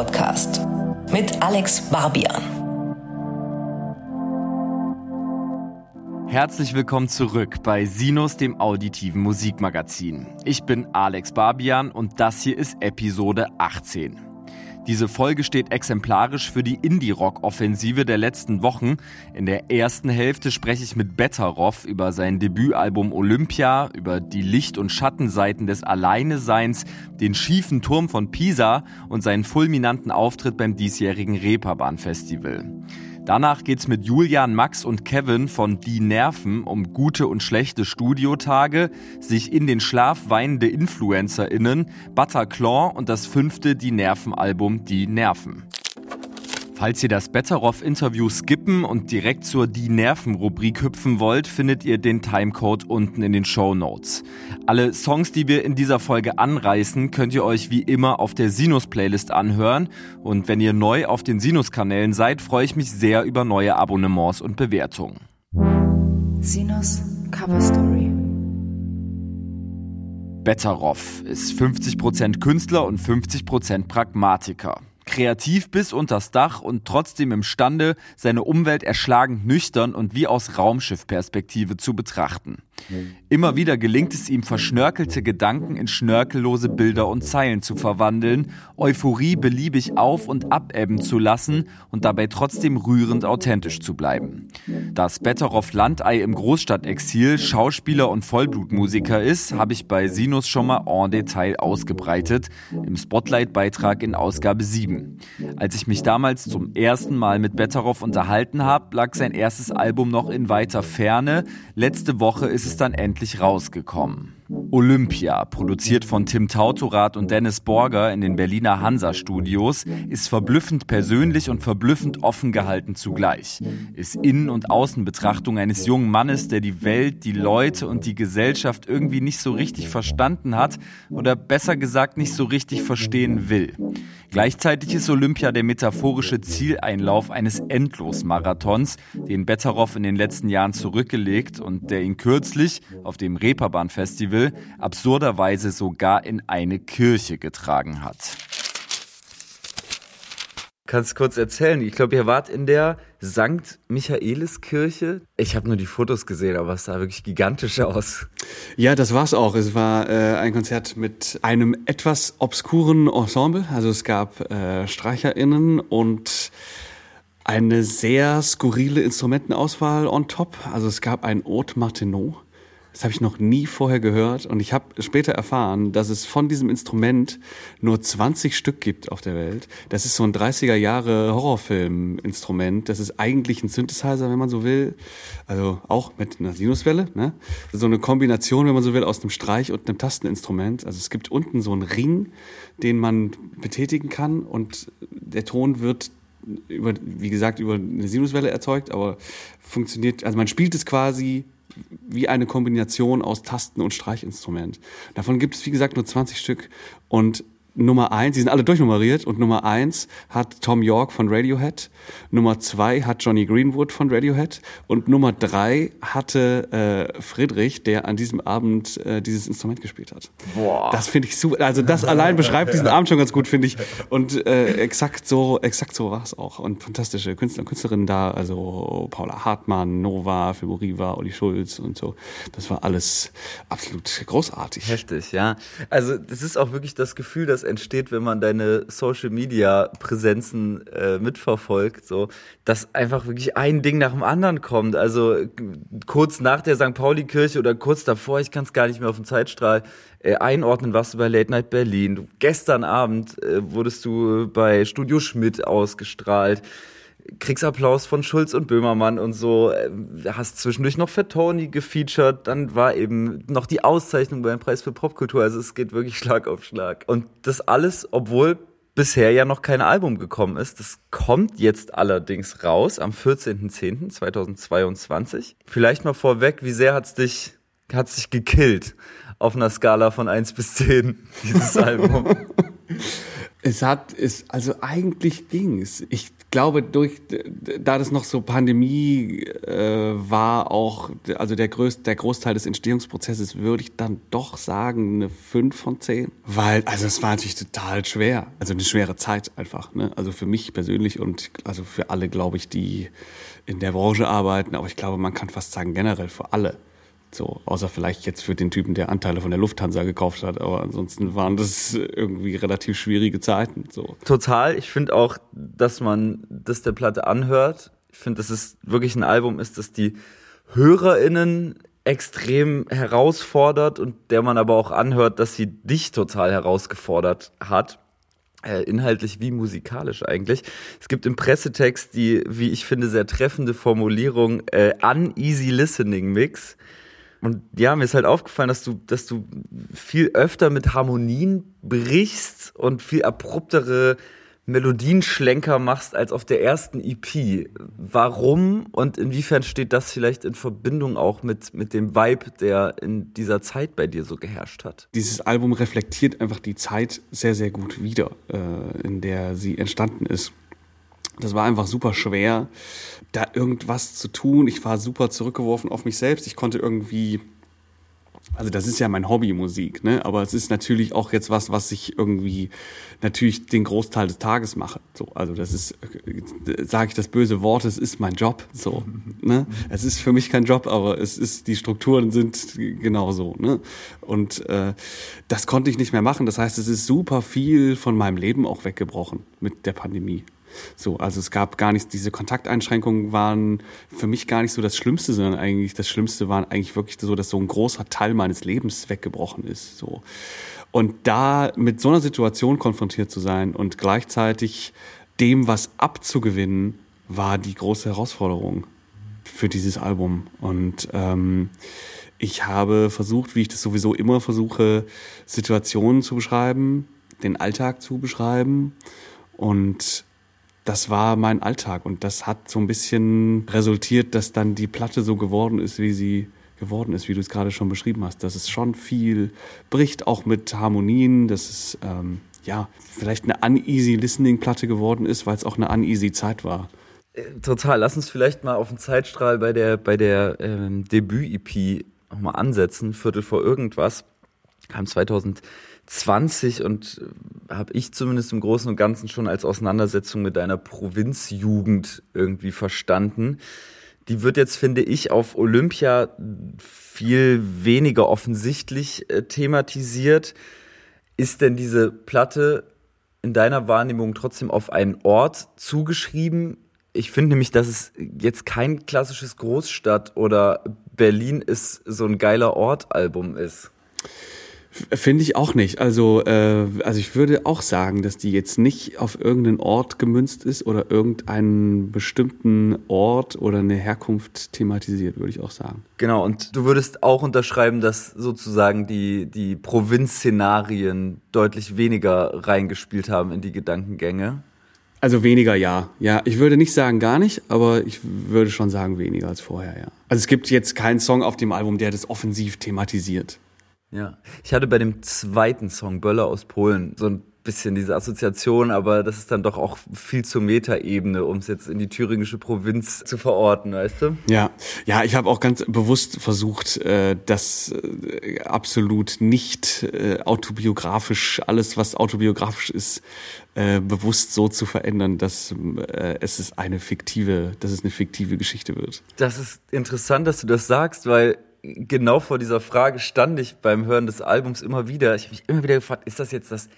Podcast mit Alex Barbian. Herzlich willkommen zurück bei Sinus, dem auditiven Musikmagazin. Ich bin Alex Barbian und das hier ist Episode 18. Diese Folge steht exemplarisch für die Indie-Rock-Offensive der letzten Wochen. In der ersten Hälfte spreche ich mit Betteroff über sein Debütalbum Olympia, über die Licht- und Schattenseiten des Alleineseins, den schiefen Turm von Pisa und seinen fulminanten Auftritt beim diesjährigen Reeperbahn-Festival. Danach geht's mit Julian, Max und Kevin von Die Nerven um gute und schlechte Studiotage, sich in den Schlaf weinende InfluencerInnen, Bataclan und das fünfte Die Nerven-Album Die Nerven. Falls ihr das Betteroff-Interview skippen und direkt zur Die Nerven-Rubrik hüpfen wollt, findet ihr den Timecode unten in den Show Notes. Alle Songs, die wir in dieser Folge anreißen, könnt ihr euch wie immer auf der Sinus-Playlist anhören. Und wenn ihr neu auf den Sinus-Kanälen seid, freue ich mich sehr über neue Abonnements und Bewertungen. Sinus Cover Story. Betteroff ist 50% Künstler und 50% Pragmatiker kreativ bis unters Dach und trotzdem imstande, seine Umwelt erschlagend nüchtern und wie aus Raumschiffperspektive zu betrachten. Immer wieder gelingt es ihm, verschnörkelte Gedanken in schnörkellose Bilder und Zeilen zu verwandeln, Euphorie beliebig auf- und abebben zu lassen und dabei trotzdem rührend authentisch zu bleiben. Dass Betteroff Landei im Großstadtexil Schauspieler und Vollblutmusiker ist, habe ich bei Sinus schon mal en Detail ausgebreitet, im Spotlight-Beitrag in Ausgabe 7. Als ich mich damals zum ersten Mal mit Betteroff unterhalten habe, lag sein erstes Album noch in weiter Ferne. Letzte Woche ist es dann endlich rausgekommen. Olympia, produziert von Tim Tautorat und Dennis Borger in den Berliner Hansa-Studios, ist verblüffend persönlich und verblüffend offen gehalten zugleich. Ist Innen- und Außenbetrachtung eines jungen Mannes, der die Welt, die Leute und die Gesellschaft irgendwie nicht so richtig verstanden hat oder besser gesagt nicht so richtig verstehen will. Gleichzeitig ist Olympia der metaphorische Zieleinlauf eines Endlosmarathons, den Betteroff in den letzten Jahren zurückgelegt und der ihn kürzlich auf dem Reeperbahn-Festival absurderweise sogar in eine Kirche getragen hat. Kannst kurz erzählen? Ich glaube, ihr wart in der St. Michaeliskirche. Ich habe nur die Fotos gesehen, aber es sah wirklich gigantisch aus. Ja, das war's auch. Es war äh, ein Konzert mit einem etwas obskuren Ensemble. Also es gab äh, StreicherInnen und eine sehr skurrile Instrumentenauswahl on top. Also es gab ein Haute Martineau das habe ich noch nie vorher gehört und ich habe später erfahren, dass es von diesem Instrument nur 20 Stück gibt auf der Welt. Das ist so ein 30er Jahre Horrorfilm-Instrument. Das ist eigentlich ein Synthesizer, wenn man so will. Also auch mit einer Sinuswelle. Ne? So eine Kombination, wenn man so will, aus einem Streich und einem Tasteninstrument. Also es gibt unten so einen Ring, den man betätigen kann und der Ton wird über, wie gesagt, über eine Sinuswelle erzeugt, aber funktioniert, also man spielt es quasi wie eine Kombination aus Tasten und Streichinstrument. Davon gibt es, wie gesagt, nur 20 Stück. Und Nummer eins, die sind alle durchnummeriert und Nummer eins hat Tom York von Radiohead, Nummer zwei hat Johnny Greenwood von Radiohead und Nummer drei hatte äh, Friedrich, der an diesem Abend äh, dieses Instrument gespielt hat. Boah. Das finde ich super. Also das allein beschreibt diesen Abend schon ganz gut, finde ich. Und äh, exakt so, exakt so war es auch. Und fantastische Künstler und Künstlerinnen da, also Paula Hartmann, Nova, Fiboriva, Olli Schulz und so. Das war alles absolut großartig. Heftig, ja. Also das ist auch wirklich das Gefühl, dass entsteht, wenn man deine Social Media Präsenzen äh, mitverfolgt, so, dass einfach wirklich ein Ding nach dem anderen kommt. Also kurz nach der St. Pauli Kirche oder kurz davor, ich kann es gar nicht mehr auf dem Zeitstrahl äh, einordnen, warst du bei Late Night Berlin. Du, gestern Abend äh, wurdest du bei Studio Schmidt ausgestrahlt. Kriegsapplaus von Schulz und Böhmermann und so. Äh, hast zwischendurch noch für Tony gefeatured. Dann war eben noch die Auszeichnung beim Preis für Popkultur. Also es geht wirklich Schlag auf Schlag. Und das alles, obwohl bisher ja noch kein Album gekommen ist. Das kommt jetzt allerdings raus am 14.10.2022. Vielleicht mal vorweg, wie sehr hat's dich, hat's dich gekillt auf einer Skala von 1 bis 10, dieses Album? es hat, es, also eigentlich ging es. Ich glaube, durch, da das noch so Pandemie äh, war, auch, also der, größte, der Großteil des Entstehungsprozesses, würde ich dann doch sagen, eine 5 von 10. Weil, also es war natürlich total schwer. Also eine schwere Zeit einfach. Ne? Also für mich persönlich und also für alle, glaube ich, die in der Branche arbeiten. Aber ich glaube, man kann fast sagen, generell für alle. So, außer vielleicht jetzt für den Typen, der Anteile von der Lufthansa gekauft hat, aber ansonsten waren das irgendwie relativ schwierige Zeiten. So. Total. Ich finde auch, dass man das der Platte anhört. Ich finde, dass es wirklich ein Album ist, das die HörerInnen extrem herausfordert und der man aber auch anhört, dass sie dich total herausgefordert hat. Äh, inhaltlich wie musikalisch eigentlich. Es gibt im Pressetext die, wie ich finde, sehr treffende Formulierung äh, Uneasy Listening Mix. Und ja, mir ist halt aufgefallen, dass du, dass du viel öfter mit Harmonien brichst und viel abruptere Melodienschlenker machst als auf der ersten EP. Warum und inwiefern steht das vielleicht in Verbindung auch mit, mit dem Vibe, der in dieser Zeit bei dir so geherrscht hat? Dieses Album reflektiert einfach die Zeit sehr, sehr gut wieder, äh, in der sie entstanden ist. Das war einfach super schwer, da irgendwas zu tun. Ich war super zurückgeworfen auf mich selbst. Ich konnte irgendwie, also das ist ja mein Hobby Musik, ne? Aber es ist natürlich auch jetzt was, was ich irgendwie natürlich den Großteil des Tages mache. So, also das ist, sage ich das böse Wort, es ist mein Job. So, ne? Es ist für mich kein Job, aber es ist die Strukturen sind genauso. Ne? Und äh, das konnte ich nicht mehr machen. Das heißt, es ist super viel von meinem Leben auch weggebrochen mit der Pandemie. So, also es gab gar nichts, diese Kontakteinschränkungen waren für mich gar nicht so das Schlimmste, sondern eigentlich das Schlimmste waren eigentlich wirklich so, dass so ein großer Teil meines Lebens weggebrochen ist. So. Und da mit so einer Situation konfrontiert zu sein und gleichzeitig dem was abzugewinnen, war die große Herausforderung für dieses Album. Und ähm, ich habe versucht, wie ich das sowieso immer versuche, Situationen zu beschreiben, den Alltag zu beschreiben und das war mein Alltag und das hat so ein bisschen resultiert, dass dann die Platte so geworden ist, wie sie geworden ist, wie du es gerade schon beschrieben hast. Dass es schon viel bricht, auch mit Harmonien, dass es ähm, ja vielleicht eine uneasy Listening Platte geworden ist, weil es auch eine uneasy Zeit war. Äh, total. Lass uns vielleicht mal auf den Zeitstrahl bei der bei der ähm, Debüt-EP nochmal ansetzen. Viertel vor irgendwas kam 2000 20 und äh, habe ich zumindest im Großen und Ganzen schon als Auseinandersetzung mit deiner Provinzjugend irgendwie verstanden. Die wird jetzt, finde ich, auf Olympia viel weniger offensichtlich äh, thematisiert. Ist denn diese Platte in deiner Wahrnehmung trotzdem auf einen Ort zugeschrieben? Ich finde nämlich, dass es jetzt kein klassisches Großstadt oder Berlin ist so ein geiler Ort-Album ist. Finde ich auch nicht. Also, äh, also ich würde auch sagen, dass die jetzt nicht auf irgendeinen Ort gemünzt ist oder irgendeinen bestimmten Ort oder eine Herkunft thematisiert, würde ich auch sagen. Genau, und du würdest auch unterschreiben, dass sozusagen die, die Provinzszenarien deutlich weniger reingespielt haben in die Gedankengänge. Also weniger, ja. Ja, ich würde nicht sagen gar nicht, aber ich würde schon sagen weniger als vorher, ja. Also es gibt jetzt keinen Song auf dem Album, der das offensiv thematisiert. Ja, ich hatte bei dem zweiten Song Böller aus Polen so ein bisschen diese Assoziation, aber das ist dann doch auch viel zur Metaebene, um es jetzt in die thüringische Provinz zu verorten, weißt du? Ja, ja, ich habe auch ganz bewusst versucht, äh, das äh, absolut nicht äh, autobiografisch, alles was autobiografisch ist, bewusst so zu verändern, dass es ist eine fiktive, dass es eine fiktive Geschichte wird. Das ist interessant, dass du das sagst, weil genau vor dieser Frage stand ich beim Hören des Albums immer wieder. Ich habe mich immer wieder gefragt, ist das jetzt das,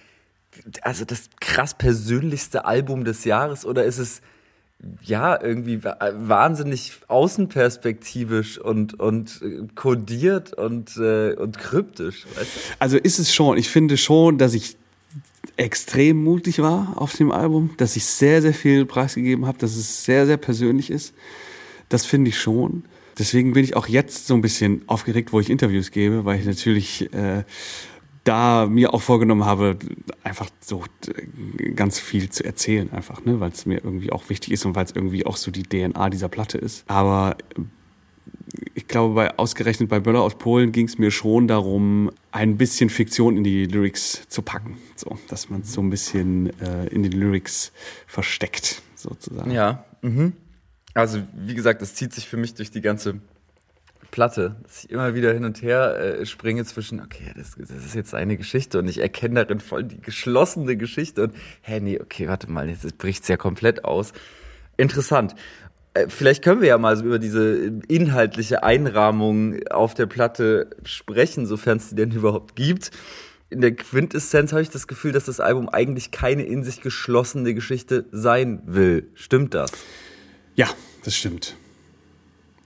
also das krass persönlichste Album des Jahres oder ist es ja irgendwie wahnsinnig außenperspektivisch und und äh, kodiert und äh, und kryptisch. Weißt du? Also ist es schon. Ich finde schon, dass ich extrem mutig war auf dem Album, dass ich sehr sehr viel preisgegeben habe, dass es sehr sehr persönlich ist. Das finde ich schon. Deswegen bin ich auch jetzt so ein bisschen aufgeregt, wo ich Interviews gebe, weil ich natürlich äh, da mir auch vorgenommen habe, einfach so äh, ganz viel zu erzählen, einfach, ne, weil es mir irgendwie auch wichtig ist und weil es irgendwie auch so die DNA dieser Platte ist. Aber äh, ich glaube, bei ausgerechnet bei Böller aus Polen ging es mir schon darum, ein bisschen Fiktion in die Lyrics zu packen, so, dass man es so ein bisschen äh, in den Lyrics versteckt. sozusagen. Ja. Mhm. Also, wie gesagt, das zieht sich für mich durch die ganze Platte, dass ich immer wieder hin und her äh, springe zwischen, okay, das, das ist jetzt eine Geschichte und ich erkenne darin voll die geschlossene Geschichte und, hä, nee, okay, warte mal, jetzt bricht es ja komplett aus. Interessant. Äh, vielleicht können wir ja mal so über diese inhaltliche Einrahmung auf der Platte sprechen, sofern es die denn überhaupt gibt. In der Quintessenz habe ich das Gefühl, dass das Album eigentlich keine in sich geschlossene Geschichte sein will. Stimmt das? Ja, das stimmt.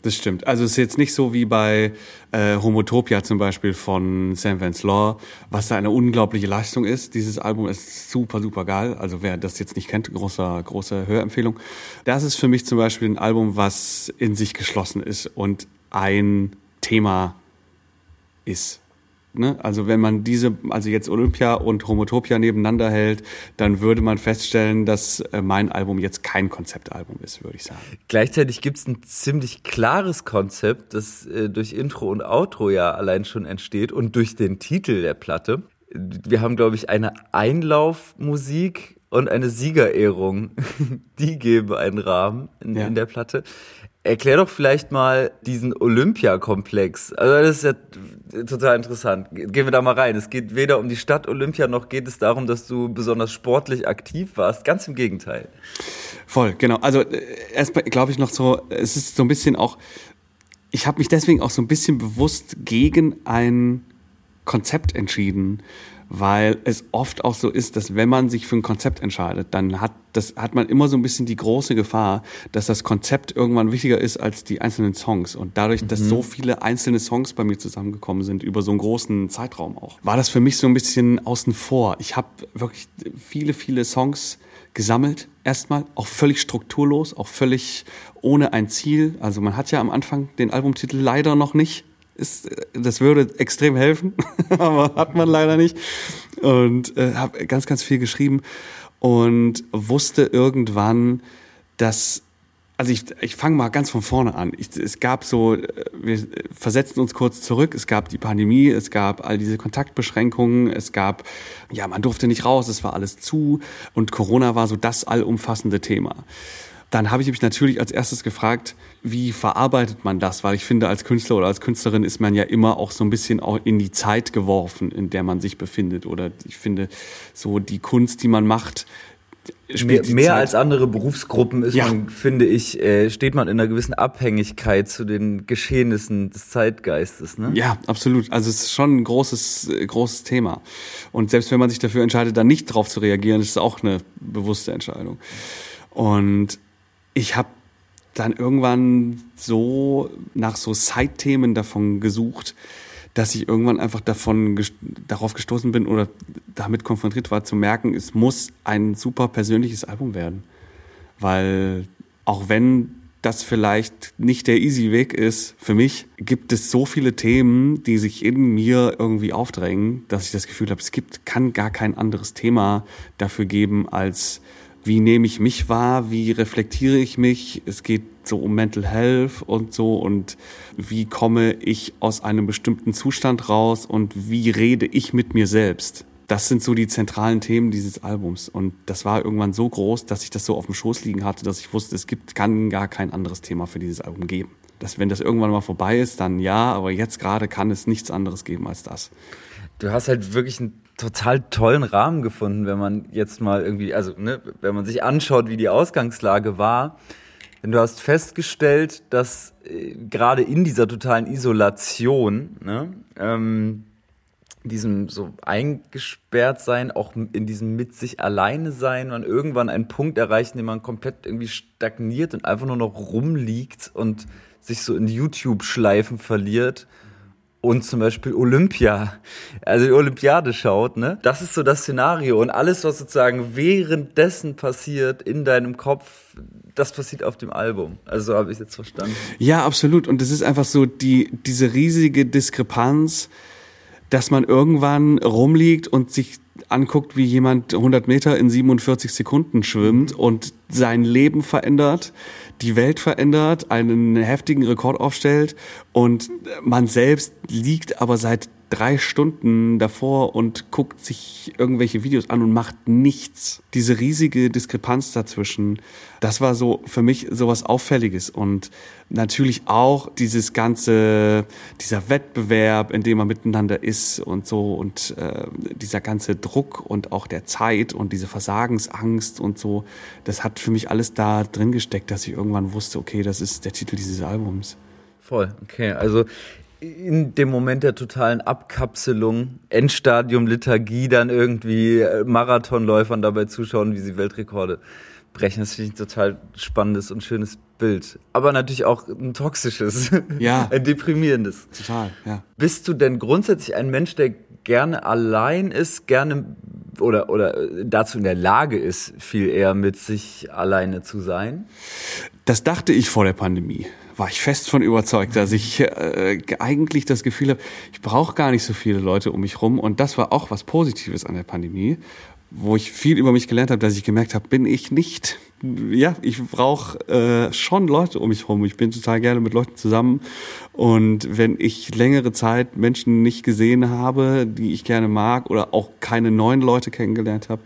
Das stimmt. Also es ist jetzt nicht so wie bei äh, Homotopia zum Beispiel von Sam Vance Law, was da eine unglaubliche Leistung ist. Dieses Album ist super, super geil. Also wer das jetzt nicht kennt, großer, große Hörempfehlung. Das ist für mich zum Beispiel ein Album, was in sich geschlossen ist und ein Thema ist. Ne? Also wenn man diese, also jetzt Olympia und Homotopia nebeneinander hält, dann würde man feststellen, dass äh, mein Album jetzt kein Konzeptalbum ist, würde ich sagen. Gleichzeitig gibt es ein ziemlich klares Konzept, das äh, durch Intro und Outro ja allein schon entsteht und durch den Titel der Platte. Wir haben, glaube ich, eine Einlaufmusik und eine Siegerehrung. Die geben einen Rahmen in, ja. in der Platte. Erklär doch vielleicht mal diesen Olympiakomplex. Also das ist ja total interessant. Gehen wir da mal rein. Es geht weder um die Stadt Olympia noch geht es darum, dass du besonders sportlich aktiv warst. Ganz im Gegenteil. Voll, genau. Also äh, erstmal glaube ich noch so, es ist so ein bisschen auch, ich habe mich deswegen auch so ein bisschen bewusst gegen ein Konzept entschieden, weil es oft auch so ist, dass wenn man sich für ein Konzept entscheidet, dann hat das hat man immer so ein bisschen die große Gefahr, dass das Konzept irgendwann wichtiger ist als die einzelnen Songs und dadurch, dass mhm. so viele einzelne Songs bei mir zusammengekommen sind über so einen großen Zeitraum auch, war das für mich so ein bisschen außen vor. Ich habe wirklich viele viele Songs gesammelt erstmal, auch völlig strukturlos, auch völlig ohne ein Ziel. Also man hat ja am Anfang den Albumtitel leider noch nicht ist, das würde extrem helfen, aber hat man leider nicht. Und äh, habe ganz, ganz viel geschrieben und wusste irgendwann, dass also ich, ich fange mal ganz von vorne an. Ich, es gab so, wir versetzten uns kurz zurück, es gab die Pandemie, es gab all diese Kontaktbeschränkungen, es gab, ja, man durfte nicht raus, es war alles zu und Corona war so das allumfassende Thema. Dann habe ich mich natürlich als erstes gefragt, wie verarbeitet man das? Weil ich finde, als Künstler oder als Künstlerin ist man ja immer auch so ein bisschen auch in die Zeit geworfen, in der man sich befindet. Oder ich finde, so die Kunst, die man macht, mehr, mehr als andere Berufsgruppen ist ja. man, finde ich, äh, steht man in einer gewissen Abhängigkeit zu den Geschehnissen des Zeitgeistes. Ne? Ja, absolut. Also es ist schon ein großes, äh, großes Thema. Und selbst wenn man sich dafür entscheidet, da nicht drauf zu reagieren, ist es auch eine bewusste Entscheidung. Und ich habe dann irgendwann so nach so Side-Themen davon gesucht, dass ich irgendwann einfach davon darauf gestoßen bin oder damit konfrontiert war zu merken, es muss ein super persönliches Album werden, weil auch wenn das vielleicht nicht der easy Weg ist für mich, gibt es so viele Themen, die sich in mir irgendwie aufdrängen, dass ich das Gefühl habe, es gibt kann gar kein anderes Thema dafür geben als wie nehme ich mich wahr, wie reflektiere ich mich. Es geht so um Mental Health und so und wie komme ich aus einem bestimmten Zustand raus und wie rede ich mit mir selbst. Das sind so die zentralen Themen dieses Albums. Und das war irgendwann so groß, dass ich das so auf dem Schoß liegen hatte, dass ich wusste, es gibt, kann gar kein anderes Thema für dieses Album geben. Dass wenn das irgendwann mal vorbei ist, dann ja, aber jetzt gerade kann es nichts anderes geben als das. Du hast halt wirklich ein total tollen Rahmen gefunden, wenn man jetzt mal irgendwie, also ne, wenn man sich anschaut, wie die Ausgangslage war. Denn du hast festgestellt, dass äh, gerade in dieser totalen Isolation, ne, ähm, diesem so eingesperrt sein, auch in diesem mit sich alleine sein, man irgendwann einen Punkt erreicht, in dem man komplett irgendwie stagniert und einfach nur noch rumliegt und sich so in YouTube-Schleifen verliert und zum Beispiel Olympia, also die Olympiade schaut, ne? Das ist so das Szenario und alles, was sozusagen währenddessen passiert in deinem Kopf, das passiert auf dem Album. Also so habe ich es jetzt verstanden. Ja, absolut. Und es ist einfach so die diese riesige Diskrepanz, dass man irgendwann rumliegt und sich anguckt, wie jemand 100 Meter in 47 Sekunden schwimmt und sein Leben verändert die Welt verändert, einen heftigen Rekord aufstellt und man selbst liegt aber seit drei Stunden davor und guckt sich irgendwelche Videos an und macht nichts. Diese riesige Diskrepanz dazwischen, das war so für mich sowas Auffälliges und natürlich auch dieses ganze, dieser Wettbewerb, in dem man miteinander ist und so und äh, dieser ganze Druck und auch der Zeit und diese Versagensangst und so, das hat für mich alles da drin gesteckt, dass ich irgendwann wusste, okay, das ist der Titel dieses Albums. Voll, okay. Also in dem Moment der totalen Abkapselung, Endstadium Liturgie, dann irgendwie äh, Marathonläufern dabei zuschauen, wie sie Weltrekorde brechen. Das finde ich ein total spannendes und schönes Bild. Aber natürlich auch ein toxisches, ja. ein deprimierendes. Total, ja. Bist du denn grundsätzlich ein Mensch, der gerne allein ist, gerne oder, oder dazu in der Lage ist, viel eher mit sich alleine zu sein? Das dachte ich vor der Pandemie war ich fest von überzeugt, dass ich äh, eigentlich das Gefühl habe, ich brauche gar nicht so viele Leute um mich rum. Und das war auch was Positives an der Pandemie, wo ich viel über mich gelernt habe, dass ich gemerkt habe, bin ich nicht. Ja, ich brauche äh, schon Leute um mich rum. Ich bin total gerne mit Leuten zusammen. Und wenn ich längere Zeit Menschen nicht gesehen habe, die ich gerne mag, oder auch keine neuen Leute kennengelernt habe,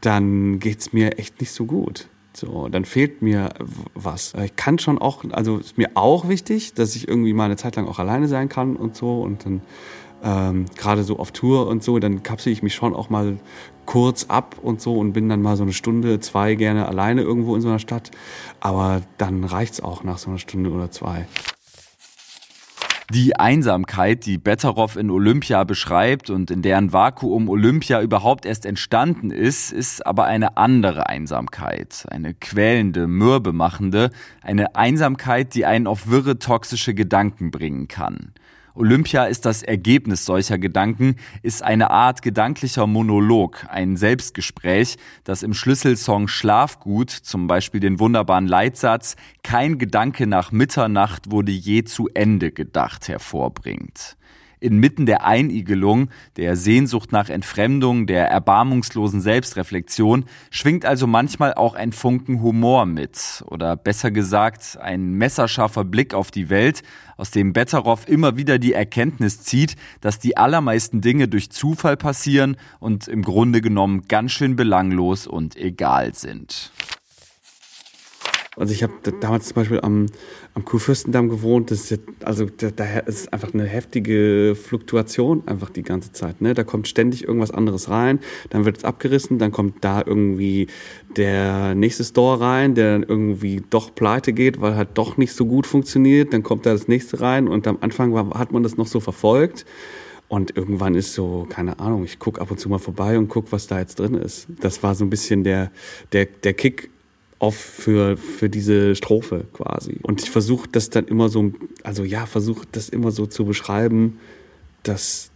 dann geht's mir echt nicht so gut. So, dann fehlt mir was. Ich kann schon auch, also ist mir auch wichtig, dass ich irgendwie mal eine Zeit lang auch alleine sein kann und so und dann ähm, gerade so auf Tour und so, dann kapsel ich mich schon auch mal kurz ab und so und bin dann mal so eine Stunde, zwei gerne alleine irgendwo in so einer Stadt. Aber dann reicht's auch nach so einer Stunde oder zwei. Die Einsamkeit, die Betteroff in Olympia beschreibt und in deren Vakuum Olympia überhaupt erst entstanden ist, ist aber eine andere Einsamkeit. Eine quälende, mürbemachende, eine Einsamkeit, die einen auf wirre, toxische Gedanken bringen kann. Olympia ist das Ergebnis solcher Gedanken, ist eine Art gedanklicher Monolog, ein Selbstgespräch, das im Schlüsselsong Schlafgut zum Beispiel den wunderbaren Leitsatz Kein Gedanke nach Mitternacht wurde je zu Ende gedacht hervorbringt. Inmitten der Einigelung, der Sehnsucht nach Entfremdung, der erbarmungslosen Selbstreflexion schwingt also manchmal auch ein Funken Humor mit oder besser gesagt ein messerscharfer Blick auf die Welt, aus dem Betteroff immer wieder die Erkenntnis zieht, dass die allermeisten Dinge durch Zufall passieren und im Grunde genommen ganz schön belanglos und egal sind. Also ich habe damals zum Beispiel am, am Kurfürstendamm gewohnt. Das ist also da, da ist einfach eine heftige Fluktuation einfach die ganze Zeit. Ne? Da kommt ständig irgendwas anderes rein, dann wird es abgerissen, dann kommt da irgendwie der nächste Store rein, der dann irgendwie doch pleite geht, weil halt doch nicht so gut funktioniert. Dann kommt da das nächste rein und am Anfang war, hat man das noch so verfolgt. Und irgendwann ist so, keine Ahnung, ich guck ab und zu mal vorbei und guck, was da jetzt drin ist. Das war so ein bisschen der, der, der Kick auf für, für diese Strophe quasi. Und ich versuche das dann immer so, also ja, versuche das immer so zu beschreiben, dass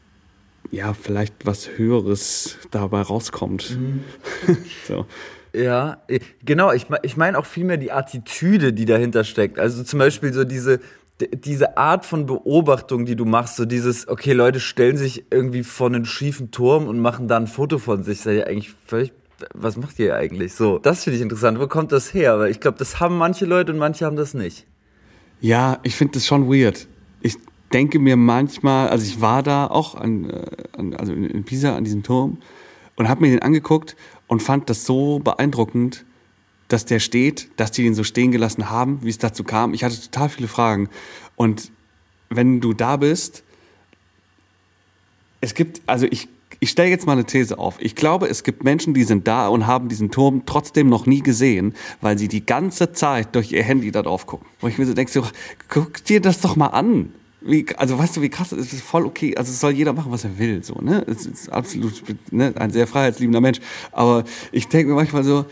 ja vielleicht was Höheres dabei rauskommt. Mhm. so. Ja, genau. Ich, ich meine auch vielmehr die Attitüde, die dahinter steckt. Also zum Beispiel so diese, diese Art von Beobachtung, die du machst, so dieses, okay, Leute stellen sich irgendwie vor einen schiefen Turm und machen da ein Foto von sich, das ist ja eigentlich völlig was macht ihr eigentlich? So, das finde ich interessant. Wo kommt das her? Weil ich glaube, das haben manche Leute und manche haben das nicht. Ja, ich finde das schon weird. Ich denke mir manchmal, also ich war da auch an, äh, an also in Pisa an diesem Turm und habe mir den angeguckt und fand das so beeindruckend, dass der steht, dass die den so stehen gelassen haben, wie es dazu kam. Ich hatte total viele Fragen. Und wenn du da bist, es gibt, also ich ich stelle jetzt mal eine These auf. Ich glaube, es gibt Menschen, die sind da und haben diesen Turm trotzdem noch nie gesehen, weil sie die ganze Zeit durch ihr Handy da drauf gucken. Wo ich mir so denke, so, guck dir das doch mal an. Wie, also weißt du, wie krass, es ist voll okay. Also es soll jeder machen, was er will, so, ne? Es ist absolut, ne, ein sehr freiheitsliebender Mensch. Aber ich denke mir manchmal so,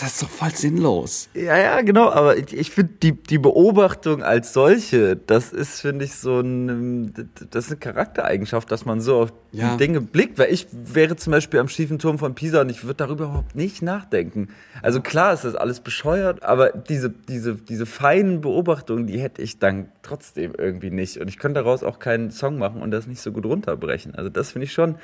das ist doch voll sinnlos. Ja, ja, genau, aber ich, ich finde die, die Beobachtung als solche, das ist, finde ich, so ein, das ist eine Charaktereigenschaft, dass man so auf ja. die Dinge blickt, weil ich wäre zum Beispiel am schiefen Turm von Pisa und ich würde darüber überhaupt nicht nachdenken. Also klar ist das alles bescheuert, aber diese, diese, diese feinen Beobachtungen, die hätte ich dann trotzdem irgendwie nicht und ich könnte daraus auch keinen Song machen und das nicht so gut runterbrechen. Also das finde ich schon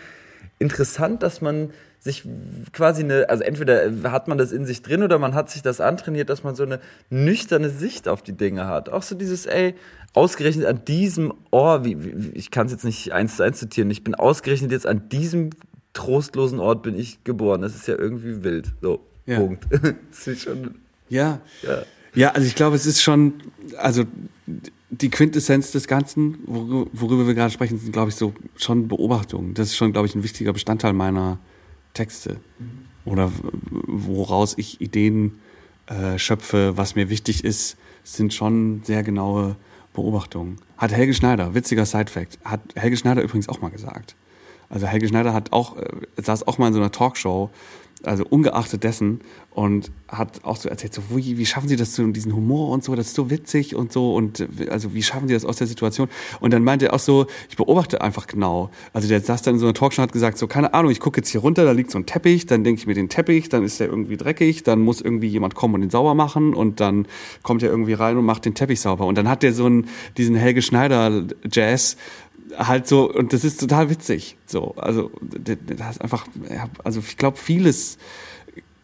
interessant, dass man sich quasi eine, also entweder hat man das in sich drin oder man hat sich das antrainiert, dass man so eine nüchterne Sicht auf die Dinge hat. Auch so dieses, ey, ausgerechnet an diesem Ohr, wie, wie ich kann es jetzt nicht eins zu eins zitieren, ich bin ausgerechnet jetzt an diesem trostlosen Ort bin ich geboren. Das ist ja irgendwie wild. So, ja. Punkt. schon, ja. ja. Ja, also ich glaube, es ist schon, also die Quintessenz des Ganzen, worüber wir gerade sprechen, sind, glaube ich, so schon Beobachtungen. Das ist schon, glaube ich, ein wichtiger Bestandteil meiner Texte. Oder woraus ich Ideen äh, schöpfe, was mir wichtig ist, sind schon sehr genaue Beobachtungen. Hat Helge Schneider, witziger Side-Fact, hat Helge Schneider übrigens auch mal gesagt. Also Helge Schneider hat auch, äh, saß auch mal in so einer Talkshow also ungeachtet dessen und hat auch so erzählt, so wie, wie schaffen Sie das so, diesen Humor und so, das ist so witzig und so und also wie schaffen Sie das aus der Situation? Und dann meinte er auch so, ich beobachte einfach genau. Also der saß dann in so einer Talkshow und hat gesagt, so keine Ahnung, ich gucke jetzt hier runter, da liegt so ein Teppich, dann denke ich mir den Teppich, dann ist der irgendwie dreckig, dann muss irgendwie jemand kommen und den sauber machen und dann kommt er irgendwie rein und macht den Teppich sauber. Und dann hat der so einen, diesen Helge Schneider Jazz halt so, und das ist total witzig. So, also, das ist einfach, also ich glaube, vieles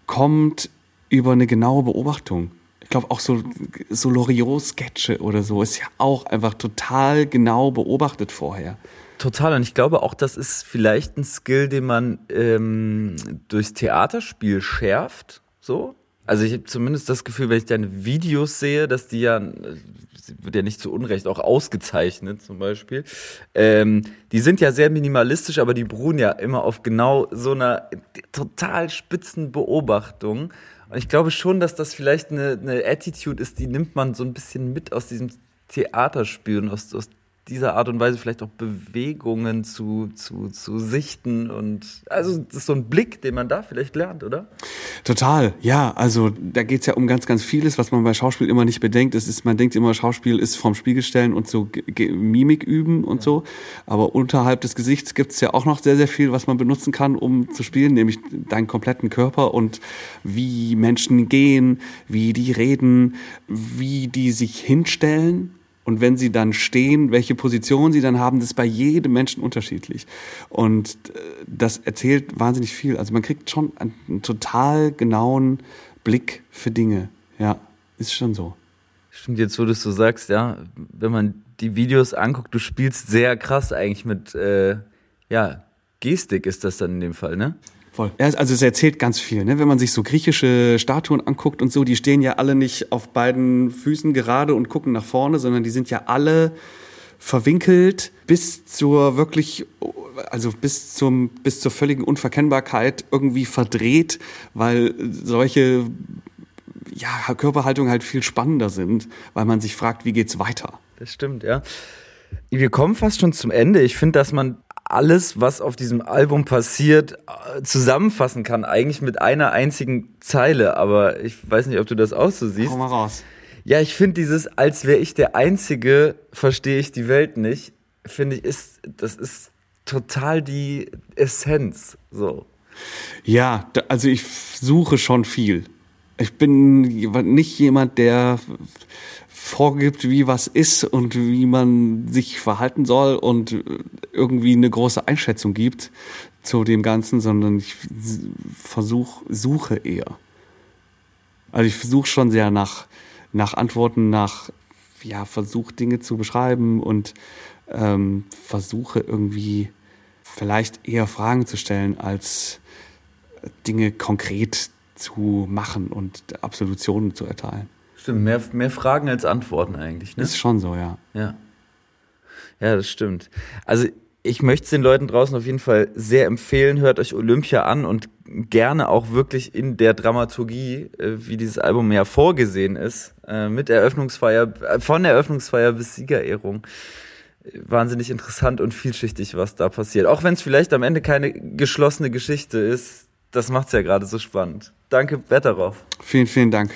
kommt über eine genaue Beobachtung. Ich glaube auch so, so Loriot-Sketche oder so ist ja auch einfach total genau beobachtet vorher. Total. Und ich glaube auch, das ist vielleicht ein Skill, den man ähm, durchs Theaterspiel schärft. So. Also ich habe zumindest das Gefühl, wenn ich deine Videos sehe, dass die ja wird ja nicht zu Unrecht auch ausgezeichnet zum Beispiel. Ähm, die sind ja sehr minimalistisch, aber die beruhen ja immer auf genau so einer total spitzen Beobachtung. Und ich glaube schon, dass das vielleicht eine, eine Attitude ist, die nimmt man so ein bisschen mit aus diesem Theaterspiel und aus, aus dieser Art und Weise vielleicht auch Bewegungen zu, zu, zu sichten und also das ist so ein Blick, den man da vielleicht lernt, oder? Total, ja. Also da geht's ja um ganz, ganz vieles, was man bei Schauspiel immer nicht bedenkt. Es ist, man denkt immer, Schauspiel ist vorm Spiegel stellen und so Mimik üben und ja. so. Aber unterhalb des Gesichts gibt's ja auch noch sehr, sehr viel, was man benutzen kann, um zu spielen, nämlich deinen kompletten Körper und wie Menschen gehen, wie die reden, wie die sich hinstellen und wenn sie dann stehen, welche Position sie dann haben, das ist bei jedem Menschen unterschiedlich. Und äh, das erzählt wahnsinnig viel. Also man kriegt schon einen total genauen Blick für Dinge. Ja, ist schon so. Stimmt jetzt, wo du es so sagst, ja, wenn man die Videos anguckt, du spielst sehr krass eigentlich mit, äh, ja, Gestik ist das dann in dem Fall, ne? Voll. Ja, also es erzählt ganz viel. Ne? Wenn man sich so griechische Statuen anguckt und so, die stehen ja alle nicht auf beiden Füßen gerade und gucken nach vorne, sondern die sind ja alle verwinkelt bis zur wirklich, also bis zum, bis zur völligen Unverkennbarkeit irgendwie verdreht, weil solche ja, Körperhaltungen halt viel spannender sind, weil man sich fragt, wie geht's weiter? Das stimmt, ja. Wir kommen fast schon zum Ende. Ich finde, dass man alles, was auf diesem Album passiert, äh, zusammenfassen kann, eigentlich mit einer einzigen Zeile. Aber ich weiß nicht, ob du das auch so siehst. Komm mal raus. Ja, ich finde dieses, als wäre ich der Einzige, verstehe ich die Welt nicht, finde ich, ist, das ist total die Essenz, so. Ja, also ich suche schon viel. Ich bin nicht jemand, der vorgibt, wie was ist und wie man sich verhalten soll und irgendwie eine große Einschätzung gibt zu dem Ganzen, sondern ich versuche, suche eher. Also ich versuche schon sehr nach, nach Antworten, nach, ja, versuche Dinge zu beschreiben und ähm, versuche irgendwie vielleicht eher Fragen zu stellen, als Dinge konkret zu machen und Absolutionen zu erteilen. Stimmt, mehr, mehr Fragen als Antworten eigentlich. Ne? Ist schon so, ja. Ja. Ja, das stimmt. Also ich möchte es den Leuten draußen auf jeden Fall sehr empfehlen. Hört euch Olympia an und gerne auch wirklich in der Dramaturgie, äh, wie dieses Album ja vorgesehen ist, äh, mit Eröffnungsfeier, äh, von Eröffnungsfeier bis Siegerehrung. Wahnsinnig interessant und vielschichtig, was da passiert. Auch wenn es vielleicht am Ende keine geschlossene Geschichte ist, das macht es ja gerade so spannend. Danke, Betteroff. Vielen, vielen Dank.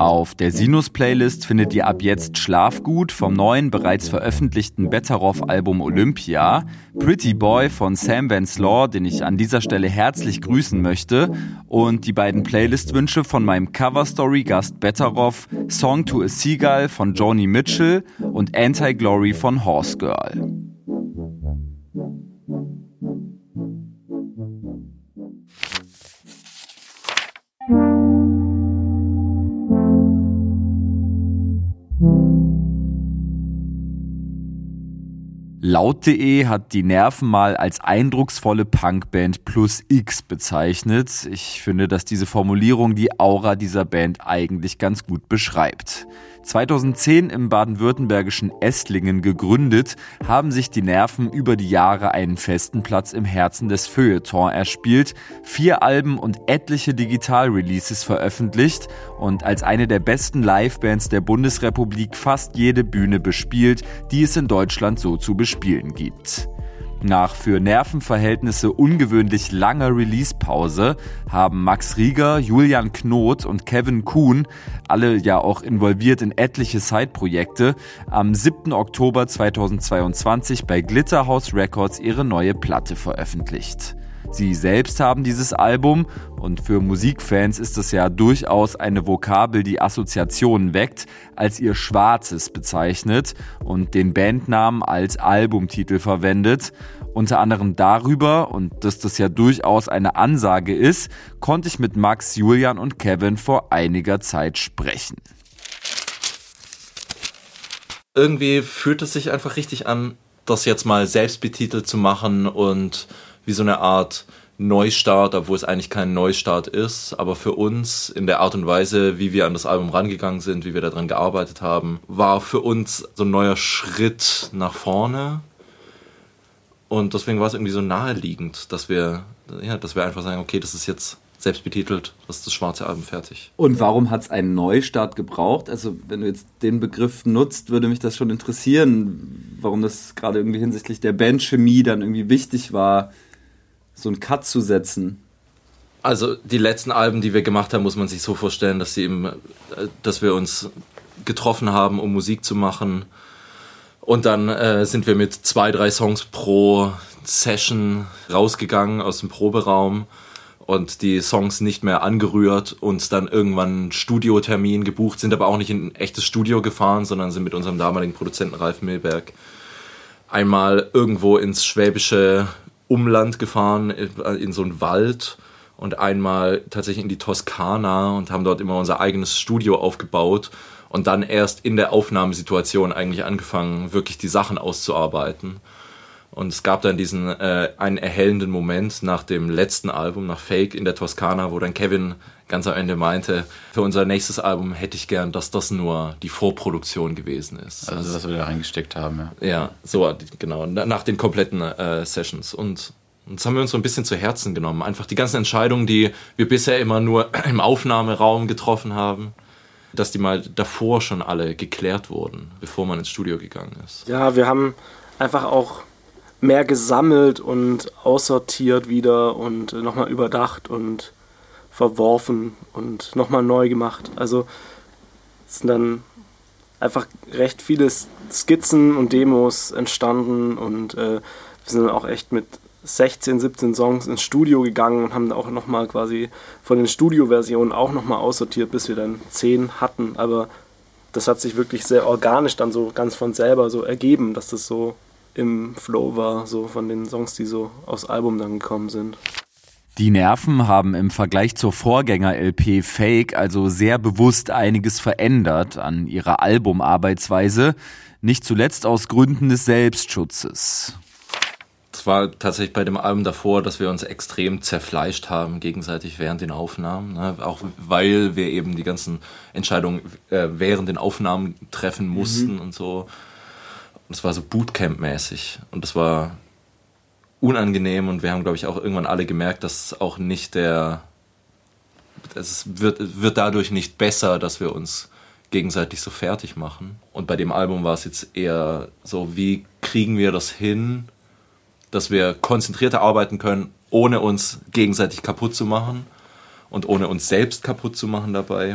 Auf der Sinus-Playlist findet ihr ab jetzt Schlafgut vom neuen, bereits veröffentlichten Betteroff-Album Olympia, Pretty Boy von Sam Vance Law, den ich an dieser Stelle herzlich grüßen möchte, und die beiden Playlist-Wünsche von meinem Cover-Story-Gast Betteroff, Song to a Seagull von Joni Mitchell und Anti-Glory von Horse Girl. Laut.de hat die Nerven mal als eindrucksvolle Punkband plus X bezeichnet. Ich finde, dass diese Formulierung die Aura dieser Band eigentlich ganz gut beschreibt. 2010 im baden-württembergischen Esslingen gegründet, haben sich die Nerven über die Jahre einen festen Platz im Herzen des Feuilleton erspielt, vier Alben und etliche Digital-Releases veröffentlicht und als eine der besten Livebands der Bundesrepublik fast jede Bühne bespielt, die es in Deutschland so zu bespielen gibt. Nach für Nervenverhältnisse ungewöhnlich langer Release-Pause haben Max Rieger, Julian Knot und Kevin Kuhn, alle ja auch involviert in etliche Side-Projekte, am 7. Oktober 2022 bei Glitterhouse Records ihre neue Platte veröffentlicht. Sie selbst haben dieses Album und für Musikfans ist es ja durchaus eine Vokabel, die Assoziationen weckt, als ihr Schwarzes bezeichnet und den Bandnamen als Albumtitel verwendet. Unter anderem darüber, und dass das ja durchaus eine Ansage ist, konnte ich mit Max, Julian und Kevin vor einiger Zeit sprechen. Irgendwie fühlt es sich einfach richtig an, das jetzt mal selbst betitelt zu machen und wie so eine Art Neustart, obwohl es eigentlich kein Neustart ist, aber für uns in der Art und Weise, wie wir an das Album rangegangen sind, wie wir daran gearbeitet haben, war für uns so ein neuer Schritt nach vorne. Und deswegen war es irgendwie so naheliegend, dass wir, ja, dass wir einfach sagen, okay, das ist jetzt selbst betitelt, das ist das schwarze Album fertig. Und warum hat es einen Neustart gebraucht? Also wenn du jetzt den Begriff nutzt, würde mich das schon interessieren, warum das gerade irgendwie hinsichtlich der Bandchemie dann irgendwie wichtig war, so einen Cut zu setzen? Also die letzten Alben, die wir gemacht haben, muss man sich so vorstellen, dass sie eben, äh, dass wir uns getroffen haben, um Musik zu machen. Und dann äh, sind wir mit zwei, drei Songs pro Session rausgegangen aus dem Proberaum und die Songs nicht mehr angerührt, uns dann irgendwann einen Studiotermin gebucht, sind aber auch nicht in ein echtes Studio gefahren, sondern sind mit unserem damaligen Produzenten Ralf Milberg einmal irgendwo ins schwäbische Umland gefahren, äh, in so einen Wald und einmal tatsächlich in die Toskana und haben dort immer unser eigenes Studio aufgebaut und dann erst in der Aufnahmesituation eigentlich angefangen, wirklich die Sachen auszuarbeiten. Und es gab dann diesen äh, einen erhellenden Moment nach dem letzten Album, nach Fake in der Toskana, wo dann Kevin ganz am Ende meinte, für unser nächstes Album hätte ich gern, dass das nur die Vorproduktion gewesen ist. Also, was wir da reingesteckt haben, ja. Ja, so, genau, nach den kompletten äh, Sessions. Und das haben wir uns so ein bisschen zu Herzen genommen. Einfach die ganzen Entscheidungen, die wir bisher immer nur im Aufnahmeraum getroffen haben, dass die mal davor schon alle geklärt wurden, bevor man ins Studio gegangen ist. Ja, wir haben einfach auch mehr gesammelt und aussortiert wieder und nochmal überdacht und verworfen und nochmal neu gemacht. Also es sind dann einfach recht viele Skizzen und Demos entstanden und äh, wir sind dann auch echt mit 16, 17 Songs ins Studio gegangen und haben auch nochmal quasi von den Studioversionen auch nochmal aussortiert, bis wir dann 10 hatten. Aber das hat sich wirklich sehr organisch dann so ganz von selber so ergeben, dass das so im Flow war, so von den Songs, die so aufs Album dann gekommen sind. Die Nerven haben im Vergleich zur Vorgänger-LP Fake also sehr bewusst einiges verändert an ihrer Albumarbeitsweise, nicht zuletzt aus Gründen des Selbstschutzes. Es war tatsächlich bei dem Album davor, dass wir uns extrem zerfleischt haben gegenseitig während den Aufnahmen, ne? auch weil wir eben die ganzen Entscheidungen äh, während den Aufnahmen treffen mussten mhm. und so. Und es war so Bootcamp-mäßig und das war unangenehm und wir haben, glaube ich, auch irgendwann alle gemerkt, dass auch nicht der, es wird, wird dadurch nicht besser, dass wir uns gegenseitig so fertig machen. Und bei dem Album war es jetzt eher so, wie kriegen wir das hin, dass wir konzentrierter arbeiten können, ohne uns gegenseitig kaputt zu machen und ohne uns selbst kaputt zu machen dabei.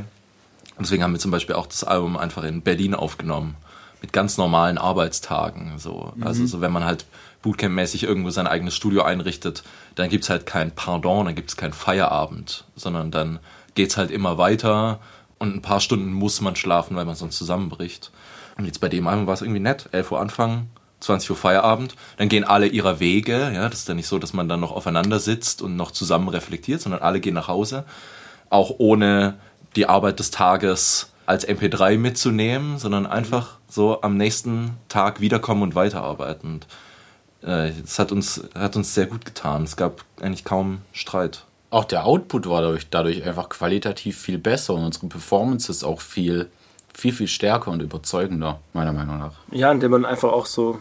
Und deswegen haben wir zum Beispiel auch das Album einfach in Berlin aufgenommen mit ganz normalen Arbeitstagen. So. Mhm. Also so, wenn man halt Bootcamp-mäßig irgendwo sein eigenes Studio einrichtet, dann gibt es halt kein Pardon, dann gibt es kein Feierabend, sondern dann geht es halt immer weiter und ein paar Stunden muss man schlafen, weil man sonst zusammenbricht. Und jetzt bei dem Album war es irgendwie nett. 11 Uhr Anfang, 20 Uhr Feierabend. Dann gehen alle ihrer Wege. Ja, das ist dann nicht so, dass man dann noch aufeinander sitzt und noch zusammen reflektiert, sondern alle gehen nach Hause. Auch ohne die Arbeit des Tages als MP3 mitzunehmen, sondern einfach so am nächsten Tag wiederkommen und weiterarbeiten. Äh, das hat uns, hat uns sehr gut getan. Es gab eigentlich kaum Streit. Auch der Output war dadurch, dadurch einfach qualitativ viel besser und unsere Performance ist auch viel, viel, viel stärker und überzeugender, meiner Meinung nach. Ja, indem man einfach auch so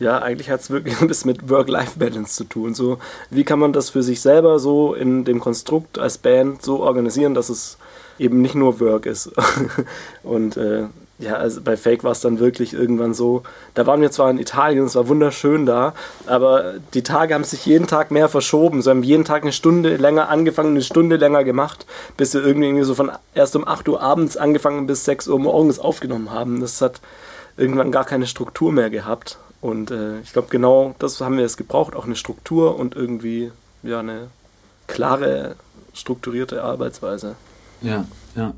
ja, eigentlich hat es wirklich ein bisschen mit Work-Life-Balance zu tun. So, wie kann man das für sich selber so in dem Konstrukt als Band so organisieren, dass es eben nicht nur Work ist. und äh, ja, also bei Fake war es dann wirklich irgendwann so, da waren wir zwar in Italien, es war wunderschön da, aber die Tage haben sich jeden Tag mehr verschoben. So haben jeden Tag eine Stunde länger angefangen, eine Stunde länger gemacht, bis wir irgendwie so von erst um 8 Uhr abends angefangen bis 6 Uhr morgens aufgenommen haben. Das hat irgendwann gar keine Struktur mehr gehabt. Und äh, ich glaube, genau das haben wir jetzt gebraucht, auch eine Struktur und irgendwie ja, eine klare, strukturierte Arbeitsweise. Ja, ja.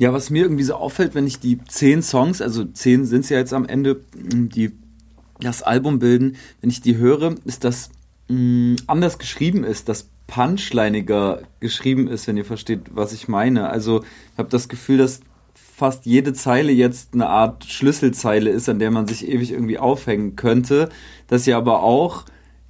Ja, was mir irgendwie so auffällt, wenn ich die zehn Songs, also zehn sind es ja jetzt am Ende, die das Album bilden, wenn ich die höre, ist das mh, anders geschrieben ist, dass punchliниger geschrieben ist, wenn ihr versteht, was ich meine. Also ich habe das Gefühl, dass fast jede Zeile jetzt eine Art Schlüsselzeile ist, an der man sich ewig irgendwie aufhängen könnte, dass ihr aber auch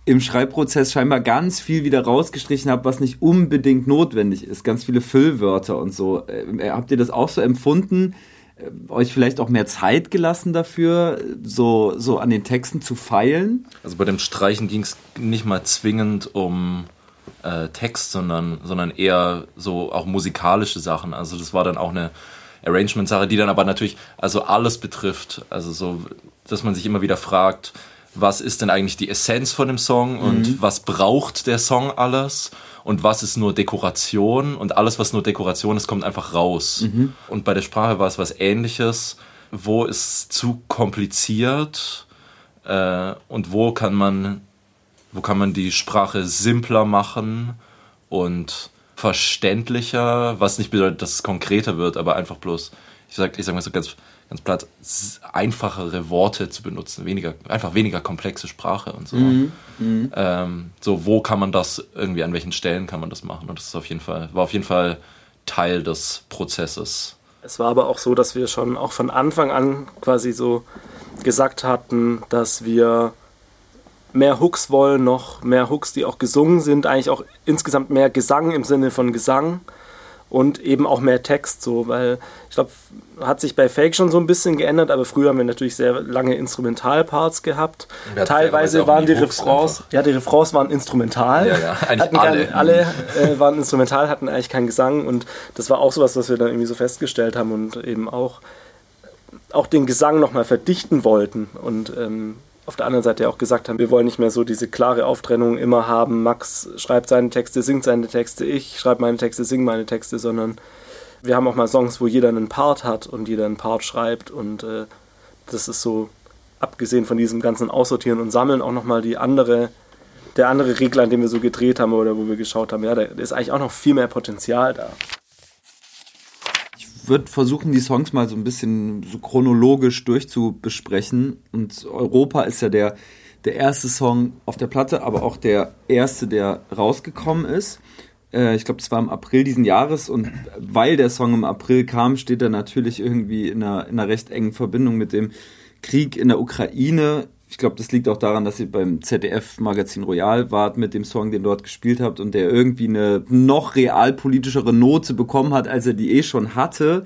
im Schreibprozess scheinbar ganz viel wieder rausgestrichen habt, was nicht unbedingt notwendig ist. Ganz viele Füllwörter und so. Äh, habt ihr das auch so empfunden? Äh, euch vielleicht auch mehr Zeit gelassen dafür, so, so an den Texten zu feilen? Also bei dem Streichen ging es nicht mal zwingend um äh, Text, sondern, sondern eher so auch musikalische Sachen. Also das war dann auch eine Arrangement-Sache, die dann aber natürlich also alles betrifft. Also so, dass man sich immer wieder fragt, was ist denn eigentlich die Essenz von dem Song und mhm. was braucht der Song alles und was ist nur Dekoration und alles, was nur Dekoration ist, kommt einfach raus. Mhm. Und bei der Sprache war es was ähnliches. Wo ist zu kompliziert äh, und wo kann man, wo kann man die Sprache simpler machen und verständlicher, was nicht bedeutet, dass es konkreter wird, aber einfach bloß, ich sag, ich sag mal so ganz ganz platt, einfachere Worte zu benutzen, weniger, einfach weniger komplexe Sprache und so. Mhm. Mhm. Ähm, so, wo kann man das irgendwie, an welchen Stellen kann man das machen? Und das ist auf jeden Fall, war auf jeden Fall Teil des Prozesses. Es war aber auch so, dass wir schon auch von Anfang an quasi so gesagt hatten, dass wir mehr Hooks wollen, noch mehr Hooks, die auch gesungen sind, eigentlich auch insgesamt mehr Gesang im Sinne von Gesang und eben auch mehr Text so, weil ich glaube, hat sich bei Fake schon so ein bisschen geändert, aber früher haben wir natürlich sehr lange Instrumentalparts gehabt. Teilweise waren die Refrains, ja, die Refrains waren instrumental. Ja, ja, eigentlich alle. Kein, alle äh, waren instrumental, hatten eigentlich keinen Gesang und das war auch sowas, was wir dann irgendwie so festgestellt haben und eben auch, auch den Gesang nochmal verdichten wollten und ähm, auf der anderen Seite auch gesagt haben, wir wollen nicht mehr so diese klare Auftrennung immer haben, Max schreibt seine Texte, singt seine Texte, ich schreibe meine Texte, singe meine Texte, sondern wir haben auch mal Songs, wo jeder einen Part hat und jeder einen Part schreibt und äh, das ist so, abgesehen von diesem ganzen Aussortieren und Sammeln, auch nochmal die andere, der andere Regler, an dem wir so gedreht haben oder wo wir geschaut haben, ja, da ist eigentlich auch noch viel mehr Potenzial da würde versuchen, die Songs mal so ein bisschen so chronologisch durchzubesprechen. Und Europa ist ja der, der erste Song auf der Platte, aber auch der erste, der rausgekommen ist. Äh, ich glaube, es war im April diesen Jahres und weil der Song im April kam, steht er natürlich irgendwie in einer, in einer recht engen Verbindung mit dem Krieg in der Ukraine ich glaube, das liegt auch daran, dass ihr beim ZDF-Magazin Royal wart mit dem Song, den dort gespielt habt und der irgendwie eine noch realpolitischere Note bekommen hat, als er die eh schon hatte.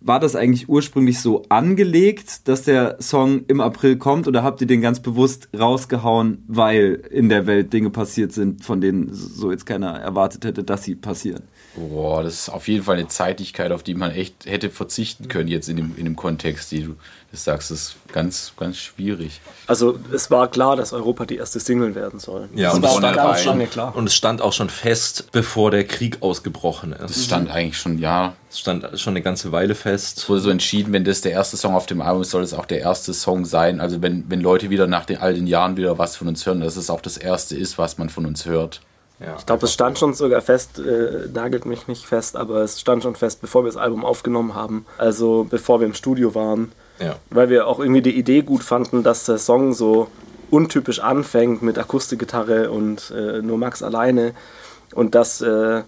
War das eigentlich ursprünglich so angelegt, dass der Song im April kommt oder habt ihr den ganz bewusst rausgehauen, weil in der Welt Dinge passiert sind, von denen so jetzt keiner erwartet hätte, dass sie passieren? Boah, das ist auf jeden Fall eine Zeitigkeit, auf die man echt hätte verzichten können jetzt in dem, in dem Kontext, die du das sagst. Das ist ganz, ganz schwierig. Also es war klar, dass Europa die erste Single werden soll. Ja, das und, war stand auch schon, klar. und es stand auch schon fest, bevor der Krieg ausgebrochen ist. Das stand eigentlich schon, ja. Es stand schon eine ganze Weile fest. Es wurde so entschieden, wenn das der erste Song auf dem Album ist, soll es auch der erste Song sein. Also wenn, wenn Leute wieder nach den, all den Jahren wieder was von uns hören, dass es auch das erste ist, was man von uns hört. Ja, ich glaube, es stand schon sogar fest, äh, nagelt mich nicht fest, aber es stand schon fest, bevor wir das Album aufgenommen haben. Also bevor wir im Studio waren. Ja. Weil wir auch irgendwie die Idee gut fanden, dass der Song so untypisch anfängt mit Akustikgitarre und äh, nur Max alleine. Und dass, äh,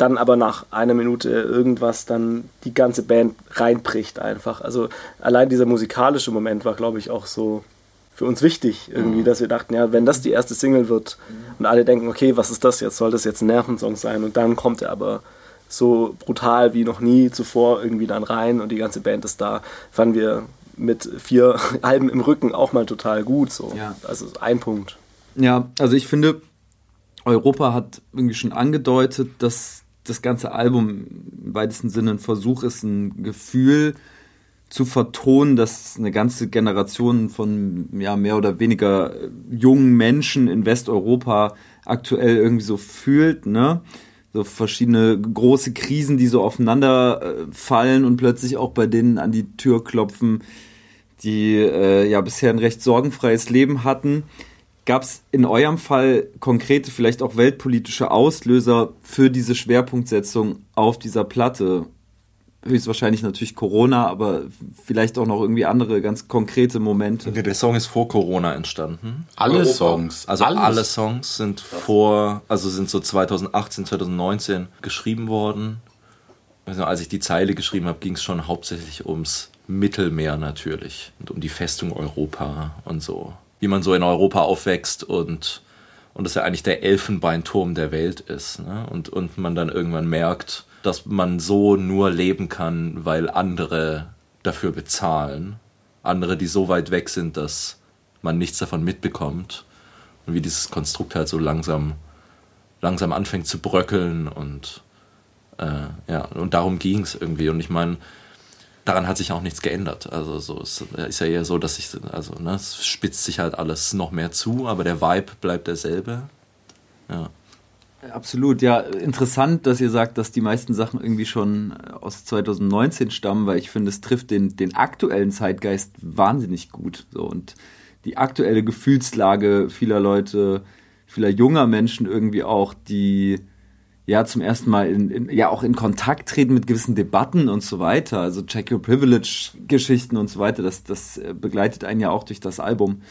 dann aber nach einer Minute irgendwas dann die ganze Band reinbricht einfach. Also allein dieser musikalische Moment war, glaube ich, auch so für uns wichtig irgendwie, mhm. dass wir dachten, ja, wenn das die erste Single wird und alle denken, okay, was ist das jetzt? Soll das jetzt ein Nervensong sein? Und dann kommt er aber so brutal wie noch nie zuvor irgendwie dann rein und die ganze Band ist da, fanden wir mit vier Alben im Rücken auch mal total gut. So. Ja. Also ein Punkt. Ja, also ich finde, Europa hat irgendwie schon angedeutet, dass das ganze Album im weitesten Sinne ein Versuch ist, ein Gefühl zu vertonen, dass eine ganze Generation von ja, mehr oder weniger jungen Menschen in Westeuropa aktuell irgendwie so fühlt, ne? So verschiedene große Krisen, die so aufeinander äh, fallen und plötzlich auch bei denen an die Tür klopfen, die äh, ja bisher ein recht sorgenfreies Leben hatten. Gab es in eurem Fall konkrete, vielleicht auch weltpolitische Auslöser für diese Schwerpunktsetzung auf dieser Platte? Höchstwahrscheinlich natürlich Corona, aber vielleicht auch noch irgendwie andere ganz konkrete Momente. Der Song ist vor Corona entstanden. Alle Europa. Songs. Also Alles. alle Songs sind vor, also sind so 2018, 2019 geschrieben worden. Also als ich die Zeile geschrieben habe, ging es schon hauptsächlich ums Mittelmeer natürlich und um die Festung Europa und so wie man so in Europa aufwächst und, und das ja eigentlich der Elfenbeinturm der Welt ist. Ne? Und, und man dann irgendwann merkt, dass man so nur leben kann, weil andere dafür bezahlen. Andere, die so weit weg sind, dass man nichts davon mitbekommt. Und wie dieses Konstrukt halt so langsam, langsam anfängt zu bröckeln und äh, ja, und darum ging es irgendwie. Und ich meine, daran hat sich auch nichts geändert. Also so ist, ist ja eher so, dass sich, also ne, es spitzt sich halt alles noch mehr zu, aber der Vibe bleibt derselbe. Ja. Absolut, ja. Interessant, dass ihr sagt, dass die meisten Sachen irgendwie schon aus 2019 stammen, weil ich finde, es trifft den, den aktuellen Zeitgeist wahnsinnig gut. So und die aktuelle Gefühlslage vieler Leute, vieler junger Menschen irgendwie auch, die ja zum ersten Mal in, in, ja auch in Kontakt treten mit gewissen Debatten und so weiter. Also Check Your Privilege Geschichten und so weiter. Das, das äh, begleitet einen ja auch durch das Album.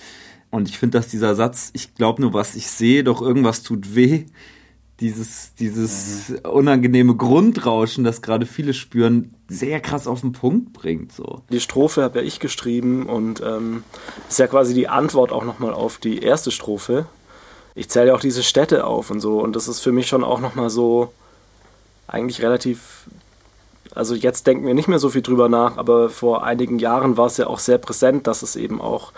Und ich finde, dass dieser Satz, ich glaube nur, was ich sehe, doch irgendwas tut weh, dieses, dieses mhm. unangenehme Grundrauschen, das gerade viele spüren, sehr krass auf den Punkt bringt. So. Die Strophe habe ja ich geschrieben und ähm, ist ja quasi die Antwort auch nochmal auf die erste Strophe ich zähle ja auch diese Städte auf und so. Und das ist für mich schon auch nochmal so eigentlich relativ. Also jetzt denken wir nicht mehr so viel drüber nach, aber vor einigen Jahren war es ja auch sehr präsent, dass es eben auch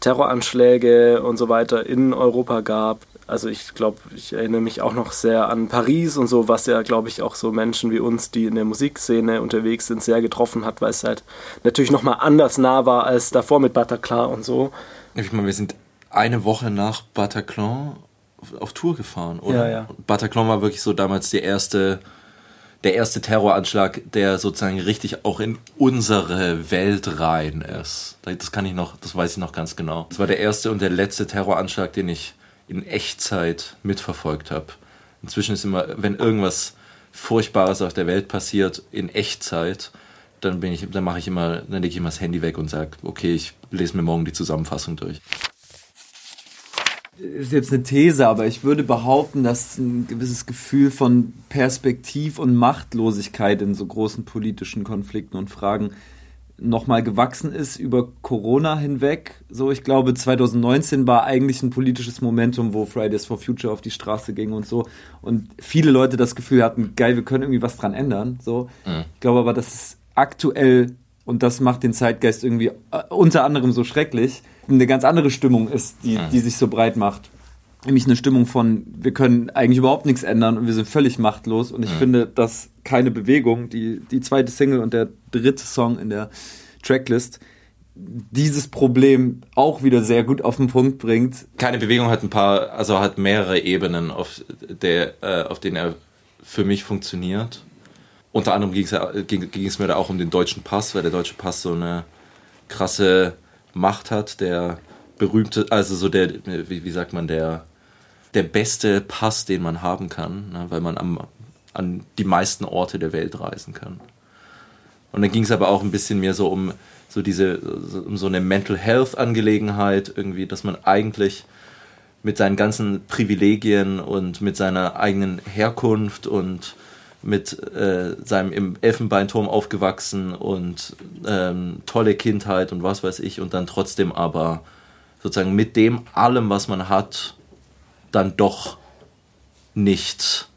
Terroranschläge und so weiter in Europa gab. Also ich glaube, ich erinnere mich auch noch sehr an Paris und so, was ja, glaube ich, auch so Menschen wie uns, die in der Musikszene unterwegs sind, sehr getroffen hat, weil es halt natürlich nochmal anders nah war als davor mit Bataclan und so. Ich meine, wir sind eine Woche nach Bataclan auf Tour gefahren, oder? Ja, ja. Bataclan war wirklich so damals die erste, der erste Terroranschlag, der sozusagen richtig auch in unsere Welt rein ist. Das kann ich noch, das weiß ich noch ganz genau. Das war der erste und der letzte Terroranschlag, den ich in Echtzeit mitverfolgt habe. Inzwischen ist immer, wenn irgendwas Furchtbares auf der Welt passiert, in Echtzeit, dann bin ich, dann mache ich immer, dann lege ich immer das Handy weg und sage, okay, ich lese mir morgen die Zusammenfassung durch ist jetzt eine These, aber ich würde behaupten, dass ein gewisses Gefühl von Perspektiv und Machtlosigkeit in so großen politischen Konflikten und Fragen nochmal gewachsen ist über Corona hinweg. So, ich glaube, 2019 war eigentlich ein politisches Momentum, wo Fridays for Future auf die Straße ging und so. Und viele Leute das Gefühl hatten, geil, wir können irgendwie was dran ändern. So, mhm. ich glaube aber, dass es aktuell und das macht den Zeitgeist irgendwie äh, unter anderem so schrecklich eine ganz andere Stimmung ist, die, die sich so breit macht. Nämlich eine Stimmung von, wir können eigentlich überhaupt nichts ändern und wir sind völlig machtlos. Und ich mhm. finde, dass keine Bewegung, die, die zweite Single und der dritte Song in der Tracklist, dieses Problem auch wieder sehr gut auf den Punkt bringt. Keine Bewegung hat ein paar, also hat mehrere Ebenen, auf, der, äh, auf denen er für mich funktioniert. Unter anderem ging es ja, ging, ging es mir da auch um den deutschen Pass, weil der deutsche Pass so eine krasse Macht hat, der berühmte, also so der, wie, wie sagt man, der, der beste Pass, den man haben kann, ne, weil man am, an die meisten Orte der Welt reisen kann. Und dann ging es aber auch ein bisschen mehr so um so diese, um so eine Mental Health Angelegenheit, irgendwie, dass man eigentlich mit seinen ganzen Privilegien und mit seiner eigenen Herkunft und mit äh, seinem im Elfenbeinturm aufgewachsen und ähm, tolle Kindheit und was weiß ich und dann trotzdem aber sozusagen mit dem allem, was man hat, dann doch nicht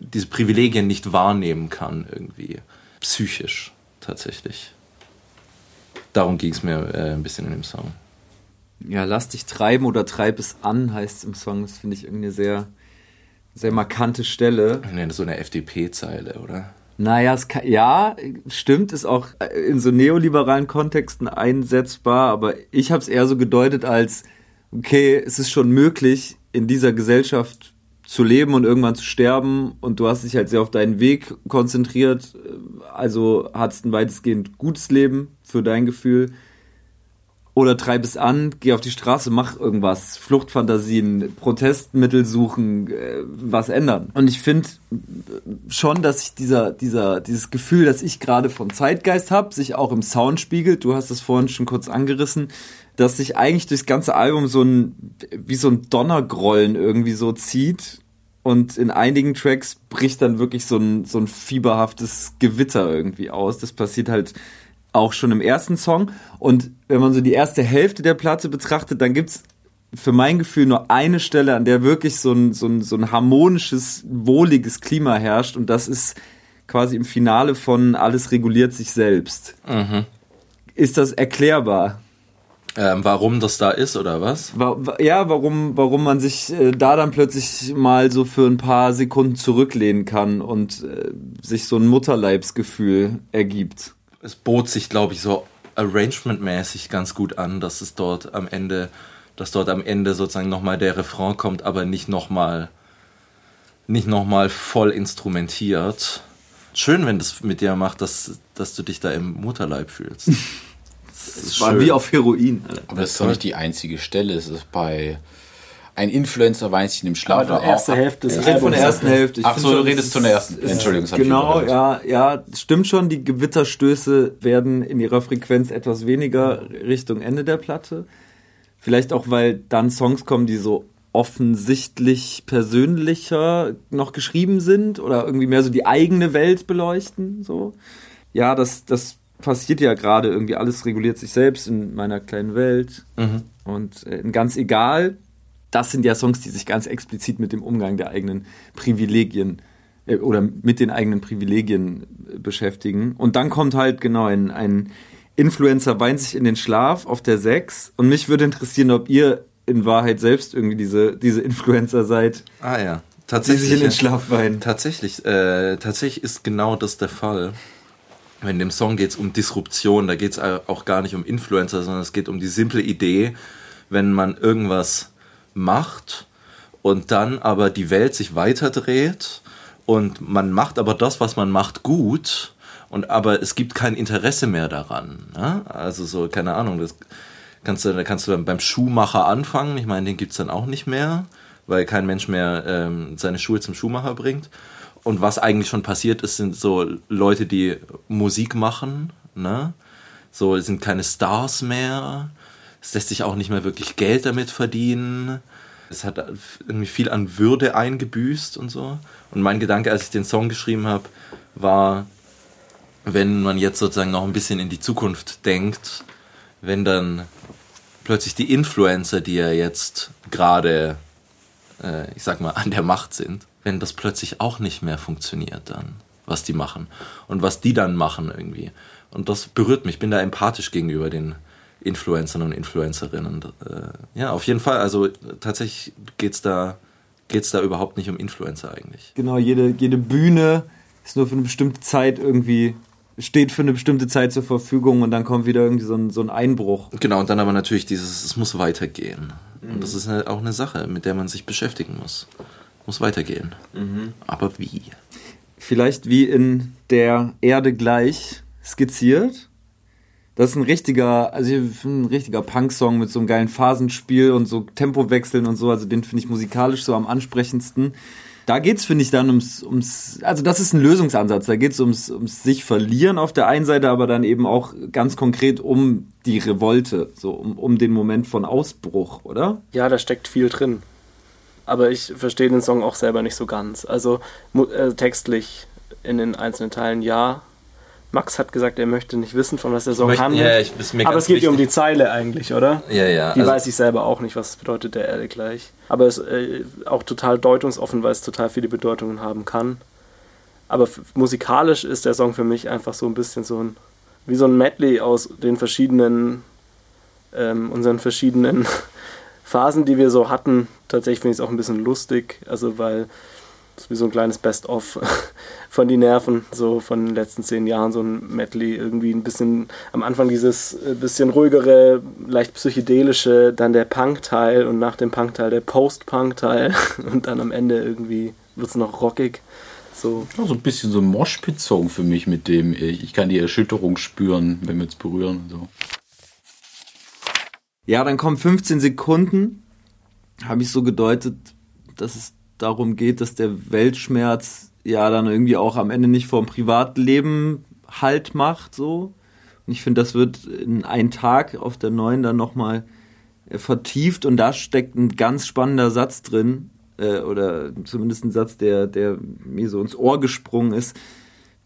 diese Privilegien nicht wahrnehmen kann irgendwie psychisch tatsächlich. Darum ging es mir äh, ein bisschen in dem Song. Ja, lass dich treiben oder treib es an, heißt es im Song. Das finde ich irgendwie sehr, sehr markante Stelle. Das so eine FDP-Zeile, oder? Naja, es kann, ja, stimmt, ist auch in so neoliberalen Kontexten einsetzbar, aber ich habe es eher so gedeutet als, okay, es ist schon möglich, in dieser Gesellschaft zu leben und irgendwann zu sterben und du hast dich halt sehr auf deinen Weg konzentriert, also hattest ein weitestgehend gutes Leben für dein Gefühl oder treib es an, geh auf die Straße, mach irgendwas, Fluchtfantasien, Protestmittel suchen, äh, was ändern. Und ich finde schon, dass sich dieser, dieser, dieses Gefühl, das ich gerade von Zeitgeist habe, sich auch im Sound spiegelt. Du hast es vorhin schon kurz angerissen, dass sich eigentlich durchs ganze Album so ein, wie so ein Donnergrollen irgendwie so zieht. Und in einigen Tracks bricht dann wirklich so ein, so ein fieberhaftes Gewitter irgendwie aus. Das passiert halt auch schon im ersten Song. Und wenn man so die erste Hälfte der Platte betrachtet, dann gibt's für mein Gefühl nur eine Stelle, an der wirklich so ein, so ein, so ein harmonisches, wohliges Klima herrscht. Und das ist quasi im Finale von Alles reguliert sich selbst. Mhm. Ist das erklärbar? Ähm, warum das da ist oder was? Ja, warum, warum man sich äh, da dann plötzlich mal so für ein paar Sekunden zurücklehnen kann und äh, sich so ein Mutterleibsgefühl ergibt es bot sich, glaube ich, so arrangementmäßig ganz gut an, dass es dort am Ende, dass dort am Ende sozusagen nochmal der Refrain kommt, aber nicht nochmal nicht nochmal voll instrumentiert. Schön, wenn das mit dir macht, dass, dass du dich da im Mutterleib fühlst. Das war schön. wie auf Heroin. Aber das ist doch nicht die einzige Stelle. Es ist bei ein Influencer weint sich in dem Schlaf. Ja, erste Hälfte. Ich rede von der ersten Hälfte. Ich Ach so, du redest von der ersten. Entschuldigung. Genau, ja, ja, stimmt schon. Die Gewitterstöße werden in ihrer Frequenz etwas weniger Richtung Ende der Platte. Vielleicht auch, weil dann Songs kommen, die so offensichtlich persönlicher noch geschrieben sind oder irgendwie mehr so die eigene Welt beleuchten. So, ja, das, das passiert ja gerade irgendwie. Alles reguliert sich selbst in meiner kleinen Welt mhm. und äh, ganz egal das sind ja Songs, die sich ganz explizit mit dem Umgang der eigenen Privilegien äh, oder mit den eigenen Privilegien äh, beschäftigen. Und dann kommt halt genau ein, ein Influencer weint sich in den Schlaf auf der 6. Und mich würde interessieren, ob ihr in Wahrheit selbst irgendwie diese, diese Influencer seid. Ah ja, tatsächlich. Die sich in den Schlaf weinen. Tatsächlich, äh, tatsächlich ist genau das der Fall. In dem Song geht es um Disruption, da geht es auch gar nicht um Influencer, sondern es geht um die simple Idee, wenn man irgendwas macht und dann aber die Welt sich weiterdreht und man macht aber das, was man macht, gut und aber es gibt kein Interesse mehr daran. Ne? Also so, keine Ahnung, das kannst du, da kannst du beim Schuhmacher anfangen. Ich meine, den gibt es dann auch nicht mehr, weil kein Mensch mehr ähm, seine Schuhe zum Schuhmacher bringt. Und was eigentlich schon passiert ist, sind so Leute, die Musik machen, ne? So, sind keine Stars mehr. Es lässt sich auch nicht mehr wirklich Geld damit verdienen. Es hat irgendwie viel an Würde eingebüßt und so. Und mein Gedanke, als ich den Song geschrieben habe, war, wenn man jetzt sozusagen noch ein bisschen in die Zukunft denkt, wenn dann plötzlich die Influencer, die ja jetzt gerade, äh, ich sag mal, an der Macht sind, wenn das plötzlich auch nicht mehr funktioniert dann, was die machen und was die dann machen irgendwie. Und das berührt mich. Ich bin da empathisch gegenüber den Influencern und Influencerinnen. Äh, ja, auf jeden Fall. Also tatsächlich geht es da, geht's da überhaupt nicht um Influencer eigentlich. Genau, jede, jede Bühne ist nur für eine bestimmte Zeit irgendwie steht für eine bestimmte Zeit zur Verfügung und dann kommt wieder irgendwie so ein, so ein Einbruch. Genau, und dann aber natürlich dieses, es muss weitergehen. Mhm. Und das ist auch eine Sache, mit der man sich beschäftigen muss. Muss weitergehen. Mhm. Aber wie? Vielleicht wie in der Erde gleich skizziert. Das ist ein richtiger, also ein richtiger Punk-Song mit so einem geilen Phasenspiel und so Tempowechseln und so. Also den finde ich musikalisch so am ansprechendsten. Da geht's finde ich, dann ums, ums, also das ist ein Lösungsansatz. Da geht's ums, ums sich verlieren auf der einen Seite, aber dann eben auch ganz konkret um die Revolte, so um, um den Moment von Ausbruch, oder? Ja, da steckt viel drin. Aber ich verstehe den Song auch selber nicht so ganz. Also äh, textlich in den einzelnen Teilen ja. Max hat gesagt, er möchte nicht wissen, von was der Song möchte- handelt. ja, ich- ist mir Aber es geht ja um die. Zeile eigentlich, oder? Ja, ja. Die also- weiß ich selber auch nicht, was es bedeutet, der Erde gleich. Aber es ist äh, auch total deutungsoffen, weil es total viele Bedeutungen haben kann. Aber musikalisch ist der Song für mich einfach so ein bisschen so ein, wie so ein Medley aus den verschiedenen, ähm, unseren verschiedenen Phasen, die wir so hatten. Tatsächlich finde ich es auch ein bisschen lustig, also weil es ist wie so ein kleines Best-of von die Nerven, so von den letzten zehn Jahren, so ein Medley, irgendwie ein bisschen am Anfang dieses äh, bisschen ruhigere, leicht psychedelische, dann der Punk-Teil und nach dem Punk-Teil der Post-Punk-Teil und dann am Ende irgendwie wird es noch rockig. So, Ja, so ein bisschen so ein Moshpit-Song für mich, mit dem ich, ich kann die Erschütterung spüren, wenn wir uns berühren. So. Ja, dann kommen 15 Sekunden. Habe ich so gedeutet, dass es darum geht, dass der Weltschmerz ja dann irgendwie auch am Ende nicht vom Privatleben Halt macht, so. Und ich finde, das wird in einen Tag auf der neuen dann nochmal äh, vertieft und da steckt ein ganz spannender Satz drin, äh, oder zumindest ein Satz, der, der mir so ins Ohr gesprungen ist.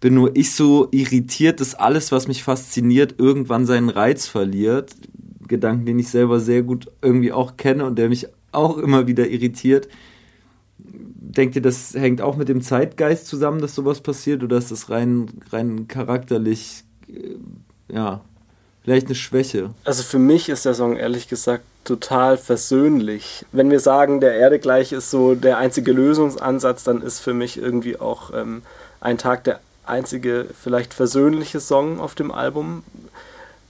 Bin nur ich so irritiert, dass alles, was mich fasziniert, irgendwann seinen Reiz verliert. Gedanken, den ich selber sehr gut irgendwie auch kenne und der mich auch immer wieder irritiert. Denkt ihr, das hängt auch mit dem Zeitgeist zusammen, dass sowas passiert, oder ist das rein, rein charakterlich, äh, ja, vielleicht eine Schwäche? Also für mich ist der Song ehrlich gesagt total versöhnlich. Wenn wir sagen, der Erde gleich ist so der einzige Lösungsansatz, dann ist für mich irgendwie auch ähm, ein Tag der einzige vielleicht versöhnliche Song auf dem Album,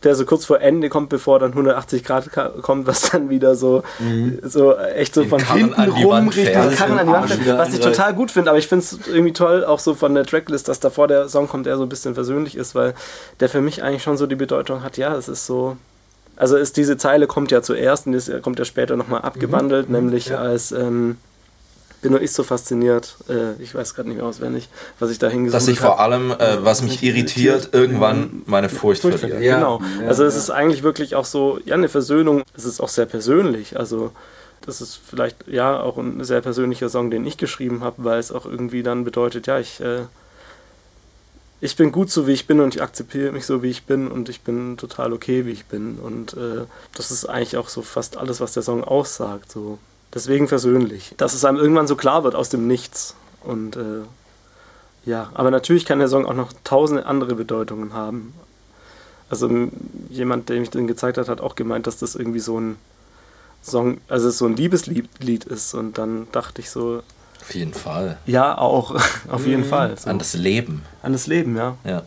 der so kurz vor Ende kommt, bevor dann 180 Grad kommt, was dann wieder so, so echt so Den von hinten rum Richtung. Karren an die Wand fährt, was ich total gut finde, aber ich finde es irgendwie toll, auch so von der Tracklist, dass davor der Song kommt, der so ein bisschen versöhnlich ist, weil der für mich eigentlich schon so die Bedeutung hat, ja, es ist so, also ist diese Zeile kommt ja zuerst und ist, kommt ja später nochmal abgewandelt, nämlich als ähm, bin nur ich so fasziniert, äh, ich weiß gerade nicht mehr auswendig, was ich da hingesucht Dass ich vor allem, äh, was mich irritiert, irgendwann meine Furcht Furcht verliere. Ja. Genau. Ja, also es ja. ist eigentlich wirklich auch so, ja, eine Versöhnung. Es ist auch sehr persönlich. Also das ist vielleicht ja auch ein sehr persönlicher Song, den ich geschrieben habe, weil es auch irgendwie dann bedeutet, ja, ich, äh, ich bin gut so, wie ich bin und ich akzeptiere mich so, wie ich bin und ich bin total okay, wie ich bin. Und äh, das ist eigentlich auch so fast alles, was der Song aussagt. So. Deswegen versöhnlich. Dass es einem irgendwann so klar wird aus dem Nichts. Und äh, ja, aber natürlich kann der Song auch noch tausende andere Bedeutungen haben. Also jemand, der mich den gezeigt hat, hat auch gemeint, dass das irgendwie so ein Song, also so ein Liebeslied Lied ist. Und dann dachte ich so, Auf jeden Fall. ja, auch, auf jeden Fall. So. An das Leben. An das Leben, ja. Ja.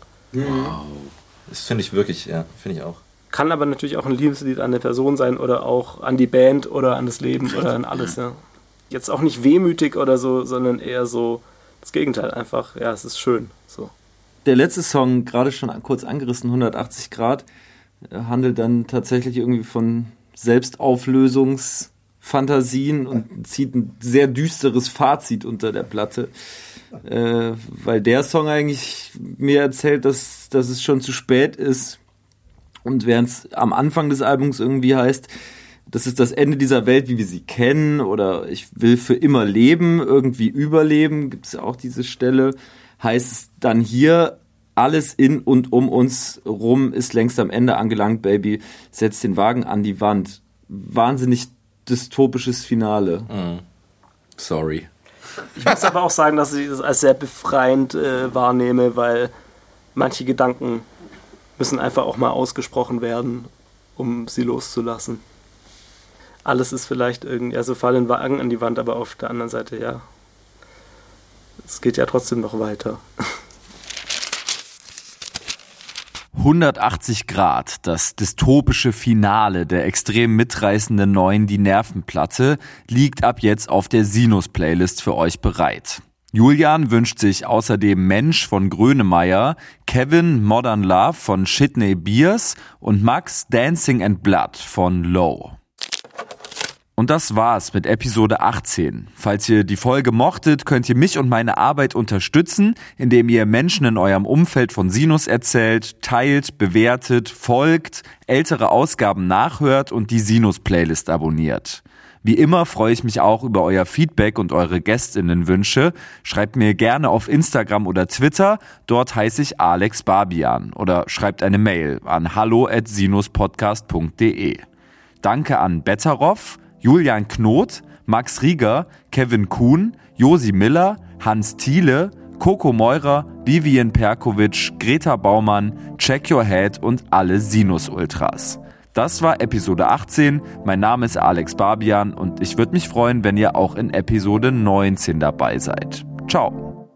Das finde ich wirklich, ja, finde ich auch. Kann aber natürlich auch ein Liebeslied an eine Person sein oder auch an die Band oder an das Leben oder an alles, ja. Jetzt auch nicht wehmütig oder so, sondern eher so das Gegenteil. Einfach, ja, es ist schön. So. Der letzte Song, gerade schon kurz angerissen, 180 Grad, äh, handelt dann tatsächlich irgendwie von Selbstauflösungsfantasien und zieht ein sehr düsteres Fazit unter der Platte. Äh, weil der Song eigentlich mir erzählt, dass, dass es schon zu spät ist. Und während es am Anfang des Albums irgendwie heißt, das ist das Ende dieser Welt, wie wir sie kennen, oder ich will für immer leben, irgendwie überleben, gibt es ja auch diese Stelle, heißt es dann hier, alles in und um uns rum ist längst am Ende angelangt, Baby, setzt den Wagen an die Wand. Wahnsinnig dystopisches Finale. Sorry. Ich muss aber auch sagen, dass ich das als sehr befreiend äh, wahrnehme, weil manche Gedanken müssen einfach auch mal ausgesprochen werden, um sie loszulassen. Alles ist vielleicht irgendwie, also fallen Wagen an die Wand, aber auf der anderen Seite, ja, es geht ja trotzdem noch weiter. 180 Grad, das dystopische Finale der extrem mitreißenden neuen Die Nervenplatte, liegt ab jetzt auf der Sinus-Playlist für euch bereit. Julian wünscht sich außerdem Mensch von Grönemeyer, Kevin Modern Love von Shitney Beers und Max Dancing and Blood von Low. Und das war's mit Episode 18. Falls ihr die Folge mochtet, könnt ihr mich und meine Arbeit unterstützen, indem ihr Menschen in eurem Umfeld von Sinus erzählt, teilt, bewertet, folgt, ältere Ausgaben nachhört und die Sinus-Playlist abonniert. Wie immer freue ich mich auch über euer Feedback und eure Gästinnenwünsche. Schreibt mir gerne auf Instagram oder Twitter. Dort heiße ich Alex Barbian. Oder schreibt eine Mail an hallo@sinuspodcast.de. Danke an Betteroff, Julian Knot, Max Rieger, Kevin Kuhn, Josi Miller, Hans Thiele, Coco Meurer, Vivian Perkovic, Greta Baumann, Check Your Head und alle Sinus Ultras. Das war Episode 18. Mein Name ist Alex Barbian und ich würde mich freuen, wenn ihr auch in Episode 19 dabei seid. Ciao.